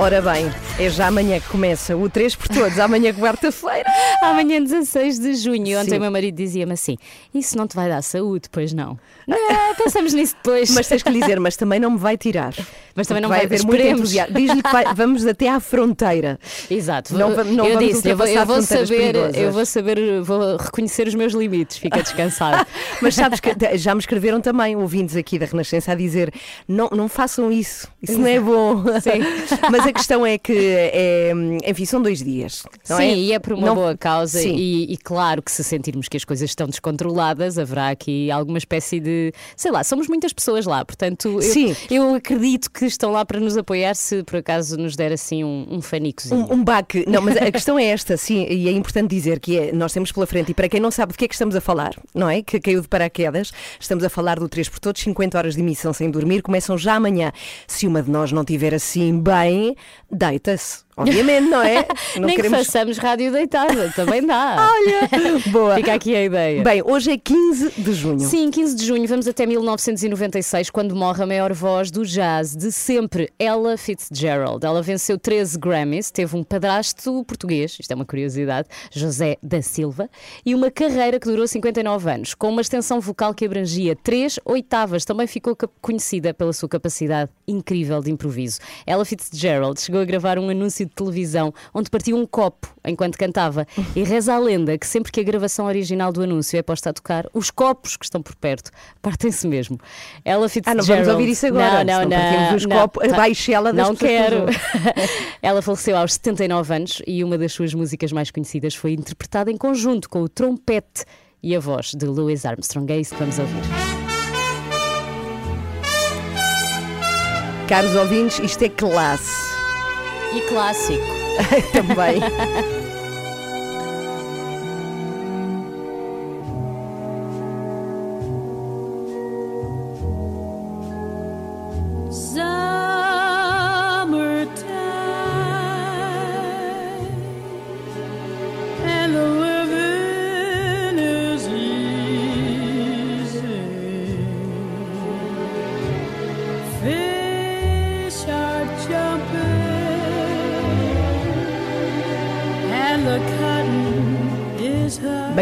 Ora bem, é já amanhã que começa o 3 por todos, amanhã quarta-feira. Amanhã, 16 de junho. Ontem Sim. o meu marido dizia-me assim: Isso não te vai dar saúde, pois não? Não, pensamos nisso depois. Mas tens que lhe dizer, mas também não me vai tirar. Mas também não Porque vai- haver muito entusiasmo. Diz-lhe que vai- vamos até à fronteira. Exato. Não não eu vamos disse, eu vou, eu vou saber, perigosas. eu vou saber, vou reconhecer os meus limites, fica descansado. Mas sabes que já me escreveram também ouvintes aqui da Renascença a dizer não, não façam isso, isso não é bom. Sim. Mas a questão é que, é, enfim, são dois dias. não Sim, é? e é por uma Não- boa causa. E, e claro que se sentirmos que as coisas estão descontroladas, haverá aqui alguma espécie de. Sei lá, somos muitas pessoas lá, portanto, eu, Sim. eu acredito que estão lá para nos apoiar se por acaso nos der assim um, um fanicozinho. Um, um baque. Não, mas a questão é esta, sim, e é importante dizer que é, nós temos pela frente, e para quem não sabe de que é que estamos a falar, não é? Que caiu de paraquedas, estamos a falar do 3 por todos, 50 horas de emissão sem dormir, começam já amanhã. Se uma de nós não tiver assim bem, dajte Obviamente, não é? Não Nem que façamos rádio deitada, também dá. Olha, boa. Fica aqui a ideia. Bem, hoje é 15 de junho. Sim, 15 de junho, vamos até 1996, quando morre a maior voz do jazz de sempre, Ella Fitzgerald. Ela venceu 13 Grammys, teve um padrasto português, isto é uma curiosidade, José da Silva, e uma carreira que durou 59 anos, com uma extensão vocal que abrangia três oitavas. Também ficou conhecida pela sua capacidade incrível de improviso. Ella Fitzgerald chegou a gravar um anúncio de televisão onde partia um copo enquanto cantava. E reza a lenda que sempre que a gravação original do anúncio é posta a tocar, os copos que estão por perto partem-se mesmo. Ella Ah, Fitzgerald. não vamos ouvir isso agora. Não, não, não. os não. copos, Tá- baixela das Não quero. Ela faleceu aos 79 anos e uma das suas músicas mais conhecidas foi interpretada em conjunto com o trompete e a voz de Louis Armstrong. É isso que vamos ouvir. Caros ouvintes, isto é classe E clássico. também.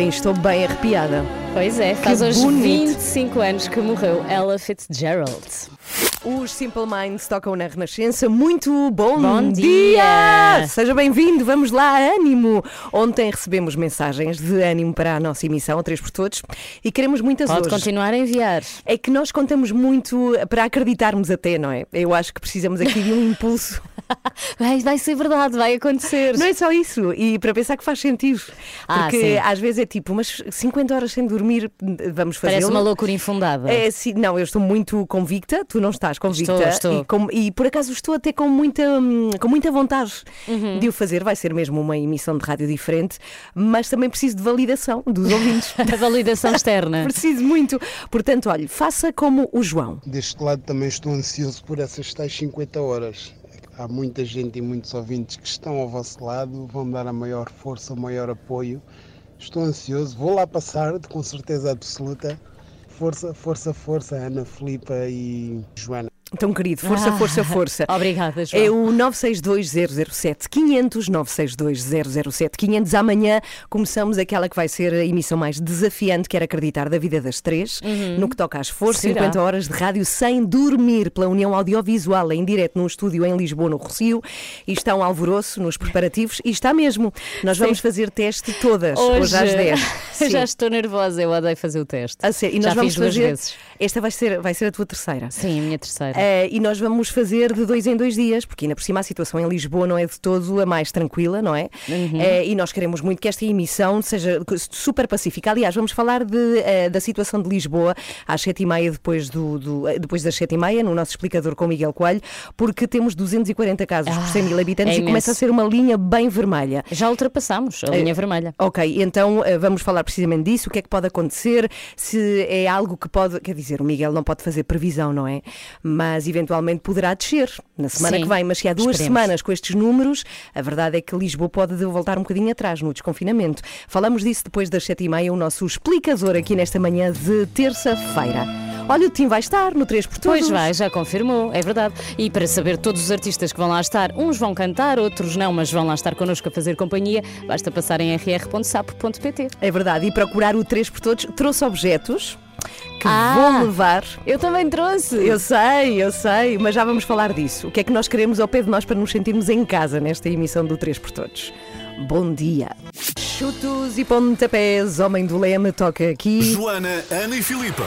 Bem, estou bem arrepiada. Pois é, faz hoje bonito. 25 anos que morreu Ella Fitzgerald. Os Simple Minds tocam na Renascença. Muito bom, Bom dia! Seja bem-vindo, vamos lá, ânimo! Ontem recebemos mensagens de ânimo para a nossa emissão, a 3 por Todos, e queremos muitas Pode hoje. continuar a enviar. É que nós contamos muito para acreditarmos até, não é? Eu acho que precisamos aqui de um impulso. Vai, vai ser verdade, vai acontecer. Não é só isso, e para pensar que faz sentido. Ah, Porque sim. às vezes é tipo, mas 50 horas sem dormir, vamos fazer. Parece uma loucura infundada. É, sim, não, eu estou muito convicta, tu não estás convicta. Estou, estou. E, com- e por acaso estou até com muita, hum, com muita vontade Uhum. de o fazer. Vai ser mesmo uma emissão de rádio diferente, mas também preciso de validação dos ouvintes. A validação externa. preciso muito. Portanto, olha, faça como o João. Deste lado também estou ansioso por essas tais 50 horas. Há muita gente e muitos ouvintes que estão ao vosso lado, vão dar a maior força, o maior apoio. Estou ansioso, vou lá passar, com certeza absoluta. Força, força, força, Ana, Filipa e Joana. Então, querido, força, força, força. Obrigada, João. É o 962-007 500, 962-007 500. Amanhã começamos aquela que vai ser a emissão mais desafiante, quer acreditar, da vida das três, no que toca às forças, Será? 50 horas de rádio sem dormir, pela União Audiovisual, em direto num estúdio em Lisboa, no Rocio. E está um alvoroço nos preparativos, e está mesmo. Nós vamos fazer teste todas, hoje, às 10. Eu já Sim. estou nervosa, eu odeio fazer o teste. A sério, e nós já vamos fiz duas fazer. vezes. Esta vai ser, vai ser a tua terceira. Sim, a minha terceira. Eh, e nós vamos fazer de dois em dois dias, porque ainda por cima a situação em Lisboa não é de todo a mais tranquila, não é? Eh, e nós queremos muito que esta emissão seja super pacífica. Aliás, vamos falar de, eh, da situação de Lisboa às sete e meia, depois, do, do- depois das sete e meia, no nosso explicador com o Miguel Coelho, porque temos 240 casos por 100 mil habitantes é e começa a ser uma linha bem vermelha. Já ultrapassámos a linha vermelha. Ok, então vamos falar precisamente disso, o que é que pode acontecer, se é algo que pode, quer dizer, o Miguel não pode fazer previsão, não é? Mas eventualmente poderá descer na semana Sim, que vem, mas se há duas esperemos. semanas com estes números, a verdade é que Lisboa pode voltar um bocadinho atrás no desconfinamento. Falamos disso depois das sete e meia, o nosso explicador aqui nesta manhã de terça-feira. Olha, o Tim vai estar no 3 por Todos. Pois vai, já confirmou, é verdade. E para saber todos os artistas que vão lá estar, uns vão cantar, outros não, mas vão lá estar connosco a fazer companhia, basta passar em rr.sapo.pt. É verdade, e procurar o 3 por Todos trouxe objetos que Ah. vão levar Eu também trouxe. Eu sei, eu sei, mas já vamos falar disso. O que é que nós queremos ao pé de nós para nos sentirmos em casa nesta emissão do 3 por Todos? Bom dia. Chutos e pontapés, homem do leme, toca aqui. Joana, Ana e Filipa.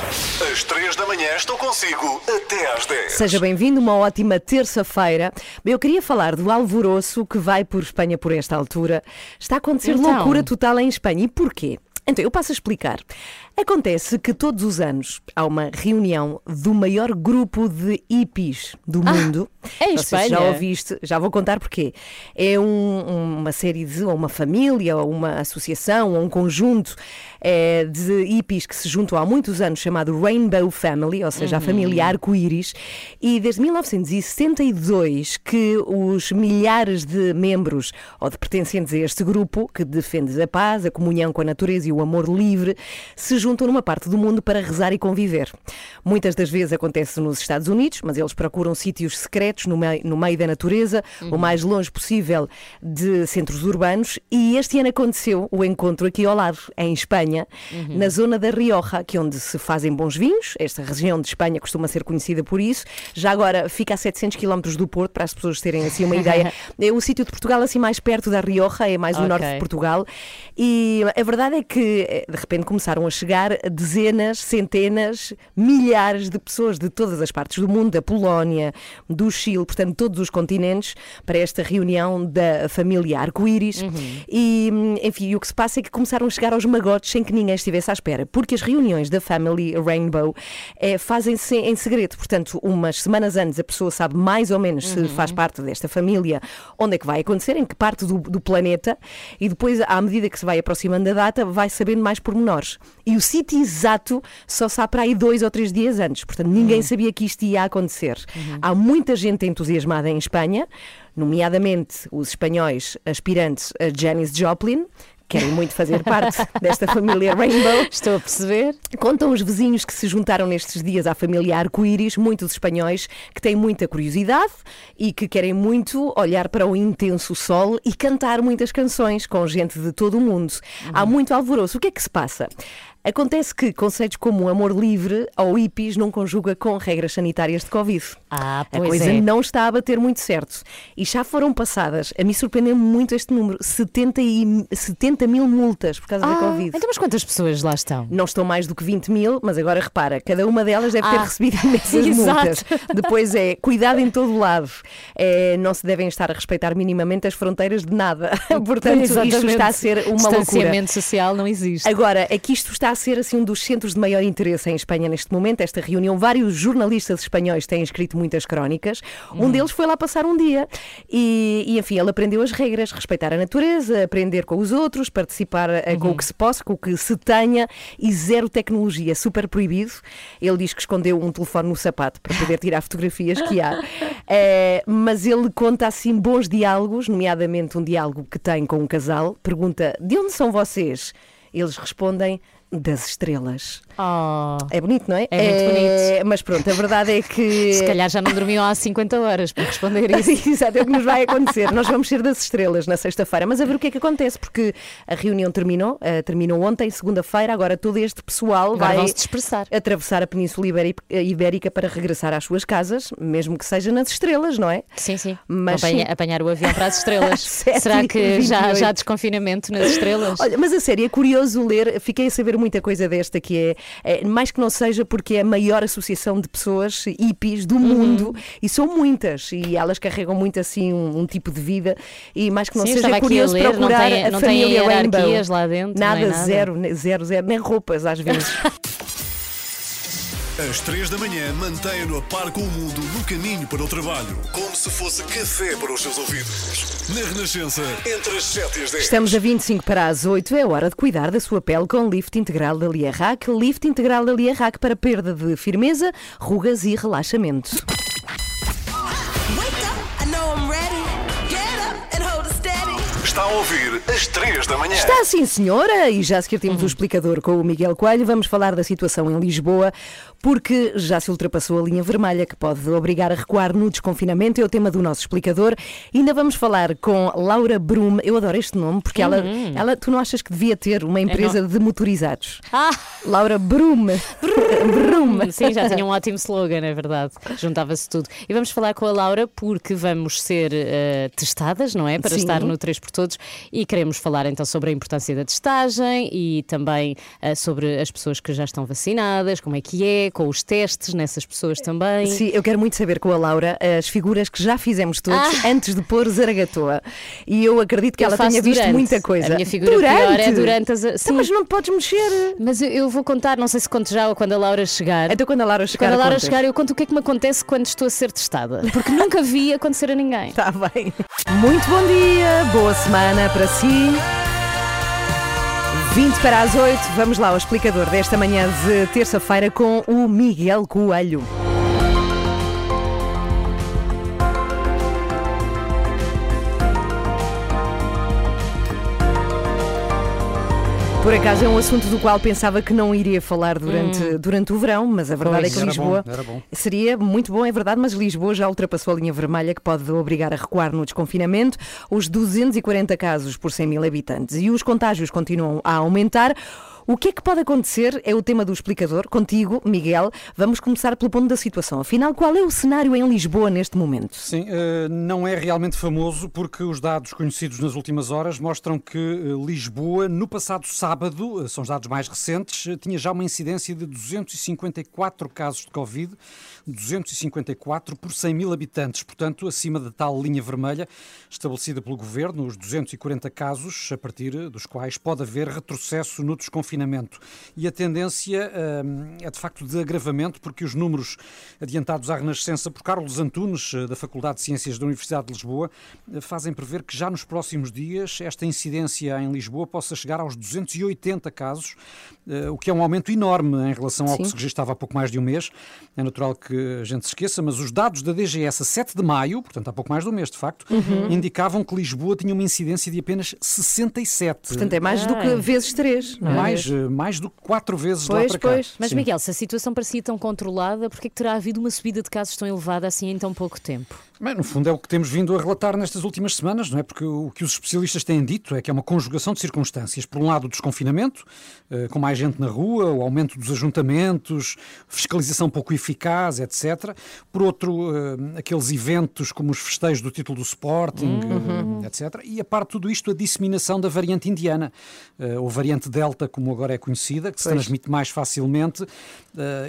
Às 3 da manhã estou consigo até às 10. Seja bem-vindo, uma ótima terça-feira. Eu queria falar do alvoroço que vai por Espanha por esta altura. Está a acontecer Então. loucura total em Espanha. E porquê? Então, eu passo a explicar. Acontece que todos os anos há uma reunião do maior grupo de hippies do mundo. em Não sei se já Espanha? ouviste, já vou contar porquê. É um- uma série de, ou uma família, ou uma associação, ou um conjunto eh, de hippies que se juntam há muitos anos, chamado Rainbow Family, ou seja, a família arco-íris. E desde 1962 que os milhares de membros ou de pertencentes a este grupo, que defende a paz, a comunhão com a natureza e o amor livre, se juntam numa parte do mundo para rezar e conviver. Muitas das vezes acontece nos Estados Unidos, mas eles procuram sítios secretos no meio, no meio da natureza, o mais longe possível de centros urbanos. E este ano aconteceu o encontro aqui ao lado, em Espanha, na zona da Rioja, que é onde se fazem bons vinhos. Esta região de Espanha costuma ser conhecida por isso. Já agora fica a 700 km do Porto, para as pessoas terem assim uma ideia. É o sítio de Portugal assim mais perto da Rioja, é mais o Ok. norte de Portugal. E a verdade é que eh, de repente começaram a chegar dezenas, centenas, milhares de pessoas de todas as partes do mundo, da Polónia, do Chile, portanto, todos os continentes, para esta reunião da família Arco-Íris. E, hum, enfim, o que se passa é que começaram a chegar aos magotes sem que ninguém estivesse à espera, porque as reuniões da Family Rainbow eh, fazem-se em segredo. Portanto, umas semanas antes a pessoa sabe mais ou menos se faz parte desta família, onde é que vai acontecer, em que parte do, do planeta, e depois, à medida que se vai aproximando da data, vai sabendo mais pormenores. E o sítio exato só sabe para aí dois ou três dias antes. Portanto, ninguém sabia que isto ia acontecer. Há muita gente entusiasmada em Espanha, nomeadamente os espanhóis aspirantes a Janis Joplin. Querem muito fazer parte desta família Rainbow. Estou a perceber. Contam os vizinhos que se juntaram nestes dias à família Arco-Íris, muitos espanhóis que têm muita curiosidade e que querem muito olhar para o intenso sol e cantar muitas canções com gente de todo o mundo. Há muito alvoroço. O que é que se passa? Acontece que conceitos como amor livre ou hippies não conjuga com regras sanitárias de Covid. Ah, A pois coisa é. não está a bater muito certo. E já foram passadas, a mim surpreendeu muito este número, 70, e, 70 mil multas por causa da Ah, Covid. então, mas quantas pessoas lá estão? Não estão mais do que 20 mil, mas agora repara, cada uma delas deve ter Ah, recebido imensas multas. Depois é cuidado em todo lado. É, não se devem estar a respeitar minimamente as fronteiras de nada. Portanto, isto Exatamente. está a ser uma loucura. Distanciamento social não existe. Agora, é que isto está a ser assim um dos centros de maior interesse em Espanha neste momento, esta reunião. Vários jornalistas espanhóis têm escrito muitas crónicas. Hum. Um deles foi lá passar um dia e, e, enfim, ele aprendeu as regras, respeitar a natureza, aprender com os outros, participar Uhum. com o que se possa, com o que se tenha e zero tecnologia, super proibido. Ele diz que escondeu um telefone no sapato para poder tirar fotografias que há. Eh, mas ele conta assim bons diálogos, nomeadamente um diálogo que tem com um casal. Pergunta: de onde são vocês? Eles respondem das estrelas. Oh, É bonito, não é? É muito bonito. Mas pronto, a verdade é que. se calhar já não dormiam há 50 horas para responder isso. Exato, é o que nos vai acontecer. Nós vamos ser das estrelas na sexta-feira, mas a ver o que é que acontece, porque a reunião terminou, eh, terminou ontem, segunda-feira, agora todo este pessoal Agora vai atravessar a Península Iberi- Ibérica para regressar às suas casas, mesmo que seja nas estrelas, não é? Sim, sim. Mas Apanha- sim. apanhar o avião para as estrelas. Será que já, 28? já há desconfinamento nas estrelas? Olha, mas a sério, é curioso ler, fiquei a saber muita coisa desta que é, é, mais que não seja porque é a maior associação de pessoas hippies do mundo e são muitas e elas carregam muito assim um, um tipo de vida e mais que não Sim, seja é curioso ler, não procurar tem- a não tem família Rainbow. lá dentro, nada, nada. zero, zero, zero, nem roupas às vezes. Às 3 da manhã, mantenha-no a par com o mundo no caminho para o trabalho. Como se fosse café para os seus ouvidos. Na Renascença, entre as 7 e as 10. Estamos a 25 para as 8, é hora de cuidar da sua pele com Lift Integral da Liarrac. Lift Integral da Liarrac para perda de firmeza, rugas e relaxamento. Está a ouvir às 3 da manhã. Está sim, senhora, e já seguir temos o explicador com o Miguel Coelho, vamos falar da situação em Lisboa, porque já se ultrapassou a linha vermelha que pode obrigar a recuar no desconfinamento, é o tema do nosso explicador. Ainda vamos falar com Laura Brum, eu adoro este nome, porque ela, ela, tu não achas que devia ter uma empresa de motorizados? Ah, Laura Brum. Brum. sim, já tinha um ótimo slogan, é verdade. Juntava-se tudo. E vamos falar com a Laura porque vamos ser eh, testadas, não é? Para Sim. estar no 3 por Todos e queremos falar então sobre a importância da testagem e também eh, sobre as pessoas que já estão vacinadas, como é que é, com os testes nessas pessoas também. Sim, eu quero muito saber com a Laura as figuras que já fizemos todos antes de pôr Zaragatoa. E eu acredito que Ah. Eu ela tenha visto durante. muita coisa. A minha figura pior é durante as. Então, Sim, mas não podes mexer. mas eu, eu vou contar, não sei se conto já ou quando a Laura chegar. Então quando a Laura chegar, Quando a Laura contas. chegar, eu conto o que é que me acontece quando estou a ser testada. Porque nunca vi acontecer a ninguém. Está bem. Muito bom dia, boa semana para si. 20 para as 8, vamos lá ao explicador desta manhã de terça-feira com o Miguel Coelho. Por acaso é um assunto do qual pensava que não iria falar durante, durante o verão, mas a verdade Pois. é que Era Lisboa bom, era bom. seria muito bom, é verdade, mas Lisboa já ultrapassou a linha vermelha que pode obrigar a recuar no desconfinamento. Os 240 casos por 100 mil habitantes e os contágios continuam a aumentar. O que é que pode acontecer é o tema do explicador. Contigo, Miguel, vamos começar pelo ponto da situação. Afinal, qual é o cenário em Lisboa neste momento? Sim, eh, não é realmente famoso porque os dados conhecidos nas últimas horas mostram que eh, Lisboa, no passado sábado, eh, são os dados mais recentes, tinha já uma incidência de 254 casos de Covid, 254 por 100 mil habitantes, portanto, acima da tal linha vermelha estabelecida pelo governo, os 240 casos, a partir dos quais pode haver retrocesso no desconfinamento. E a tendência hum, é de facto de agravamento, porque os números adiantados à Renascença por Carlos Antunes, eh, da Faculdade de Ciências da Universidade de Lisboa, eh, fazem prever que já nos próximos dias esta incidência em Lisboa possa chegar aos 280 casos, eh, o que é um aumento enorme em relação ao Sim. que se registava há pouco mais de um mês. É natural que a gente se esqueça, mas os dados da DGS a 7 de maio, portanto há pouco mais de um mês de facto, Uhum. indicavam que Lisboa tinha uma incidência de apenas 67. Portanto, é mais do que vezes três, não é? mais, eh, mais do que quatro vezes lá Pois, para cá. pois. Mas, Sim. Miguel, se a situação parecia tão controlada, por que é que terá havido uma subida de casos tão elevada assim em tão pouco tempo? Bem, no fundo é o que temos vindo a relatar nestas últimas semanas, não é? Porque o que os especialistas têm dito é que é uma conjugação de circunstâncias. Por um lado, o desconfinamento, eh, com mais gente na rua, o aumento dos ajuntamentos, fiscalização pouco eficaz, etc. Por outro, eh, aqueles eventos como os festejos do título do Sporting, eh, etc. E a parte de tudo isto, a disseminação da variante indiana, ou variante Delta, como agora é conhecida, que se Pois. transmite mais facilmente.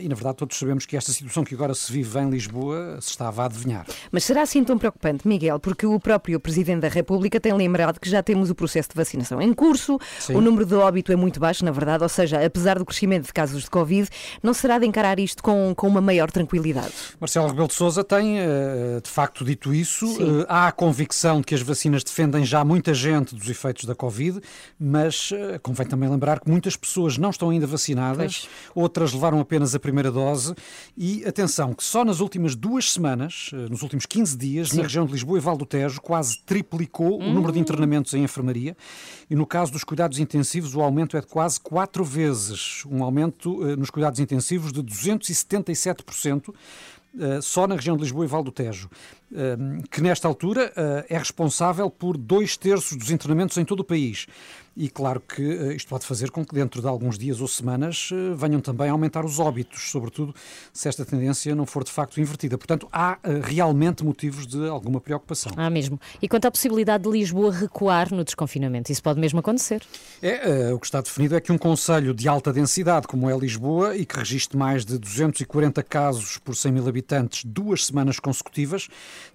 E, na verdade, todos sabemos que esta situação que agora se vive em Lisboa se estava a adivinhar. Mas será assim tão preocupante, Miguel? Porque o próprio Presidente da República tem lembrado que já temos o processo de vacinação em curso, Sim. o número de óbito é muito baixo, na verdade, ou seja, apesar do crescimento de casos de Covid, não será de encarar isto com, com uma maior tranquilidade. Marcelo Rebelo de Sousa tem, eh, de facto, dito isso. Eh, Há a convicção de que as vacinas defendem já muita gente dos efeitos da Covid, mas eh, convém também lembrar que muitas pessoas não estão ainda vacinadas, outras levaram apenas a primeira dose. E atenção, que só nas últimas duas semanas, nos últimos 15 dias, na região de Lisboa e Val do Tejo, quase triplicou o número de internamentos em enfermaria. E no caso dos cuidados intensivos, o aumento é de quase quatro vezes um aumento eh, nos cuidados intensivos de 277%. Uh, só na região de Lisboa e Val do Tejo, uh, que nesta altura uh, é responsável por dois terços dos internamentos em todo o país. E claro que eh, isto pode fazer com que dentro de alguns dias ou semanas eh, venham também a aumentar os óbitos, sobretudo se esta tendência não for de facto invertida. Portanto, há eh, realmente motivos de alguma preocupação. Ah, mesmo. E quanto à possibilidade de Lisboa recuar no desconfinamento, isso pode mesmo acontecer. É, o que está definido é que um conselho de alta densidade, como é Lisboa, e que registre mais de 240 casos por 100 mil habitantes duas semanas consecutivas,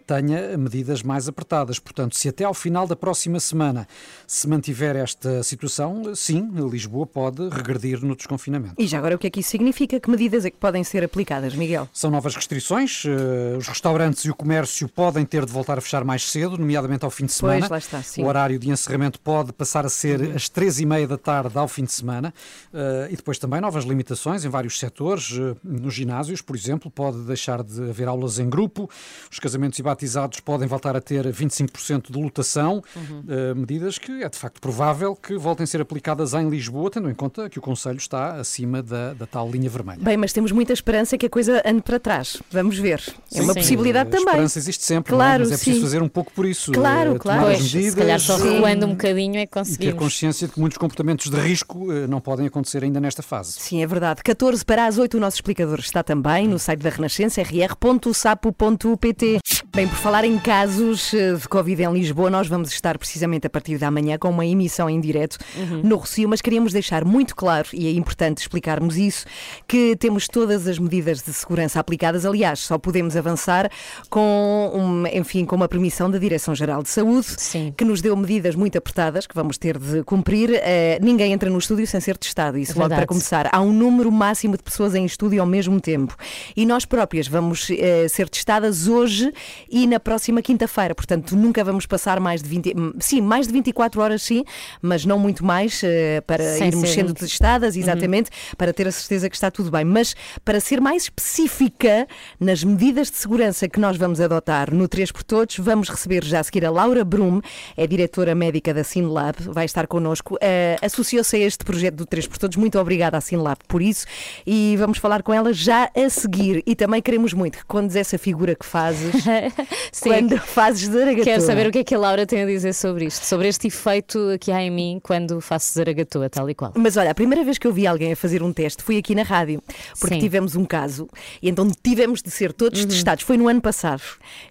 tenha medidas mais apertadas. Portanto, se até ao final da próxima semana se mantiver esta situação, sim, Lisboa pode regredir no desconfinamento. E já agora o que é que isso significa? Que medidas é que podem ser aplicadas, Miguel? São novas restrições. eh, Os restaurantes e o comércio podem ter de voltar a fechar mais cedo, nomeadamente ao fim de semana. Pois, lá está, sim. O horário de encerramento pode passar a ser às três e meia da tarde ao fim de semana. Eh, E depois também novas limitações em vários setores. Eh, Nos ginásios, por exemplo, pode deixar de haver aulas em grupo. Os casamentos e batizados podem voltar a ter 25% de lotação. Eh, Medidas que é de facto provável que voltem a ser aplicadas em Lisboa, tendo em conta que o Conselho está acima da, da tal linha vermelha. Bem, mas temos muita esperança que a coisa ande para trás. Vamos ver. É uma Sim. possibilidade A também. esperança existe sempre, não é? Claro, mas é preciso sim. fazer um pouco por isso. Claro, eh, claro. Pois, medidas, se calhar só recuando um bocadinho é que e ter consciência de que muitos comportamentos de risco eh, não podem acontecer ainda nesta fase. Sim, é verdade. 14 para as 8, o nosso explicador está também no site da Renascença, rr.sapo.pt. Bem, por falar em casos eh, de Covid em Lisboa, nós vamos estar precisamente a partir da manhã com uma emissão em direto no Rocio, mas queríamos deixar muito claro, e é importante explicarmos isso, que temos todas as medidas de segurança aplicadas. Aliás, só podemos avançar com, um, enfim, com uma permissão da Direção-Geral de Saúde, Sim. que nos deu medidas muito apertadas que vamos ter de cumprir. Eh, ninguém entra no estúdio sem ser testado, isso logo para começar. Há um número máximo de pessoas em estúdio ao mesmo tempo. E nós próprias vamos eh, ser testadas hoje e na próxima quinta-feira. Portanto, nunca vamos passar mais de 20, hum, sim, mais de 24 horas sim, mas não muito mais eh, para Sem irmos ser sendo testadas, exatamente, para ter a certeza que está tudo bem. Mas para ser mais específica nas medidas de segurança que nós vamos adotar no 3 por Todos, vamos receber já a seguir a Laura Brum, é diretora médica da Sinlab, vai estar connosco. Eh, Associou-se a este projeto do 3 por Todos. Muito obrigada à Sinlab por isso e vamos falar com ela já a seguir. E também queremos muito que contes essa figura que fazes Sim, quando fazes zaragatua. Quero saber o que é que a Laura tem a dizer sobre isto, sobre este efeito que há em mim quando faço zaragatua, tal e qual. Mas olha, a primeira vez que eu vi alguém a fazer um teste foi aqui na rádio, porque Sim. tivemos um caso e então tivemos de ser todos testados. Foi no ano passado.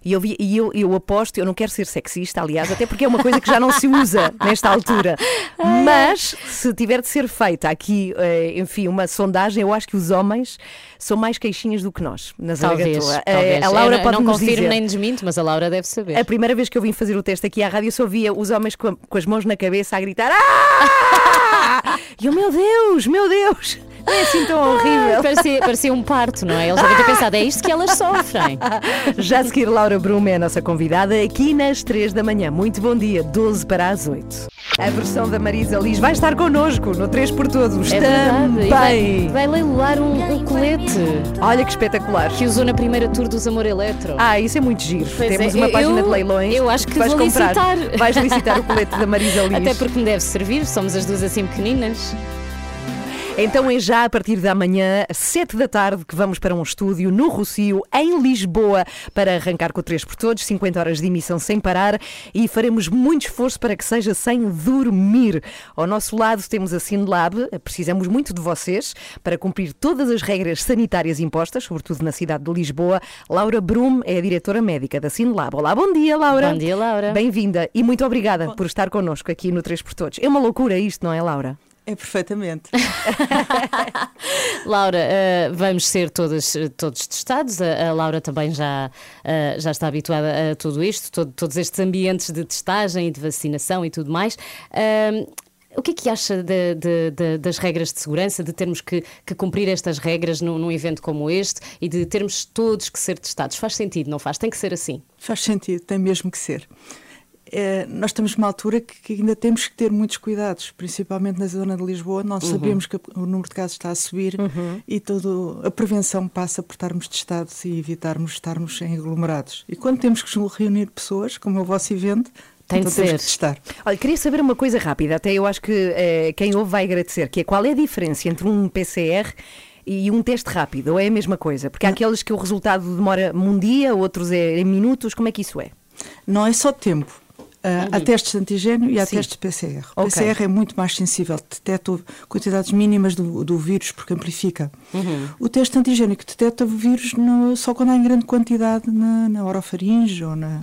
E eu, vi, e eu, eu aposto, eu não quero ser sexista, aliás, até porque é uma coisa que já não se usa nesta altura. Mas se tiver de ser feita aqui, eh, enfim, uma sondagem, eu acho que os homens são mais queixinhas do que nós na Talvez, zaragatua. Eh, talvez. A Laura Eu pode não nos confirmo dizer. nem desminto, mas a Laura deve saber. A primeira vez que eu vim fazer o teste aqui à rádio, eu só via os homens com, a- com as mãos na cabeça a gritar "Ah!" E eu, meu Deus, meu Deus, não é assim tão horrível. Parecia, parecia um parto, não é? Eles devem ter pensado, é isto que elas sofrem. Já a seguir, Laura Brum é a nossa convidada aqui nas 3 da manhã. Muito bom dia, 12 para as 8. A versão da Marisa Liz vai estar connosco no 3 por Todos É verdade. E vai, também. vai leiloar um, um colete Olha que espetacular. que usou na primeira tour dos Amor Eletro. Ah, isso é muito giro. Pois Temos é, uma eu- página de leilões. eu acho que vais vou comprar. licitar. Vais licitar o colete da Marisa Liz. Até porque me deve servir, somos as duas assim pequeninas. Então é já a partir da manhã, às 7 da tarde, que vamos para um estúdio no Rocio, em Lisboa, para arrancar com o 3 por Todos, 50 horas de emissão sem parar e faremos muito esforço para que seja sem dormir. Ao nosso lado temos a Sinlab, precisamos muito de vocês para cumprir todas as regras sanitárias impostas, sobretudo na cidade de Lisboa. Laura Brum é a diretora médica da Sinlab. Olá, bom dia, Laura. Bom dia, Laura. Bem-vinda e muito obrigada por estar connosco aqui no 3 por Todos. É uma loucura isto, não é, Laura? É perfeitamente. Laura, eh, vamos ser todas, todos testados. A, a Laura também já, eh, já está habituada a tudo isto, todo- todos estes ambientes de testagem e de vacinação e tudo mais. Ahm, o que é que acha de- de- de- das regras de segurança, de termos que, que cumprir estas regras num, num evento como este e de termos todos que ser testados? Faz sentido, não faz? Tem que ser assim. Faz sentido, tem mesmo que ser. É, nós estamos numa altura que, que ainda temos que ter muitos cuidados, principalmente na zona de Lisboa. Nós sabemos que o número de casos está a subir e toda a prevenção passa por estarmos testados e evitarmos estarmos em aglomerados. E quando temos que reunir pessoas, como é o vosso evento, Tem de então temos ser. testar. Olha, queria saber uma coisa rápida, até eu acho que eh, quem ouve vai agradecer, que é qual é a diferença entre um PCR e um teste rápido, ou é a mesma coisa? Porque há aqueles que o resultado demora um dia, outros é em minutos, como é que isso é? Não é só tempo. Ah, Há testes de antigênio e há Sim. testes de PCR. O Ok. PCR é muito mais sensível, detecta quantidades mínimas do, do vírus, porque amplifica. Uhum. O teste antigênico detecta o vírus no- só quando há em grande quantidade na, na orofaringe ou na,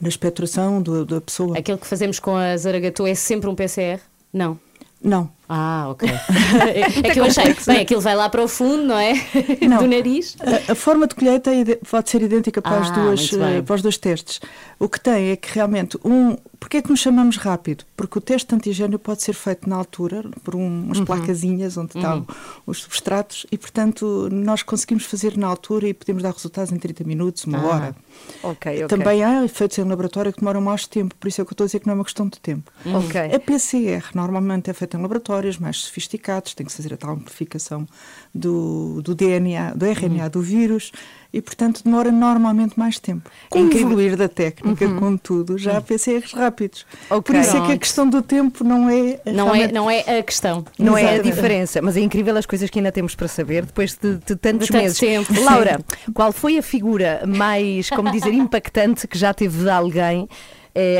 na expectoração do- da pessoa. Aquele que fazemos com a Zaragatua é sempre um PCR? Não. Não. Ah, ok. é que eu achei, bem, aquilo vai lá para o fundo, não é? Não. Do nariz. A, a forma de colheita é pode ser idêntica para, as Ah, duas, muito bem. eh, para os dois testes. O que tem é que realmente um. Porquê é que nos chamamos rápido? Porque o teste de antigênio pode ser feito na altura, por um- umas Uhum. placazinhas onde estão os substratos, e portanto nós conseguimos fazer na altura e podemos dar resultados em 30 minutos, uma Ah. hora. Ok, ok. Também há efeitos em laboratório que demoram mais tempo, por isso é que eu estou a dizer que não é uma questão de tempo. Ok. A PCR normalmente é feita em laboratórios mais sofisticados, tem que fazer a tal amplificação do, do DNA, do RNA do vírus e, portanto, demora normalmente mais tempo. Com o evoluir da técnica, contudo, já há PCRs rápidos. Ok. Por isso é que a Pronto. questão do tempo não é. Não é, não é a questão. Não é a Exatamente. diferença, mas é incrível as coisas que ainda temos para saber depois de, de tantos De tanto meses. tempo. Laura, qual foi a figura mais, como dizer, impactante que já teve de alguém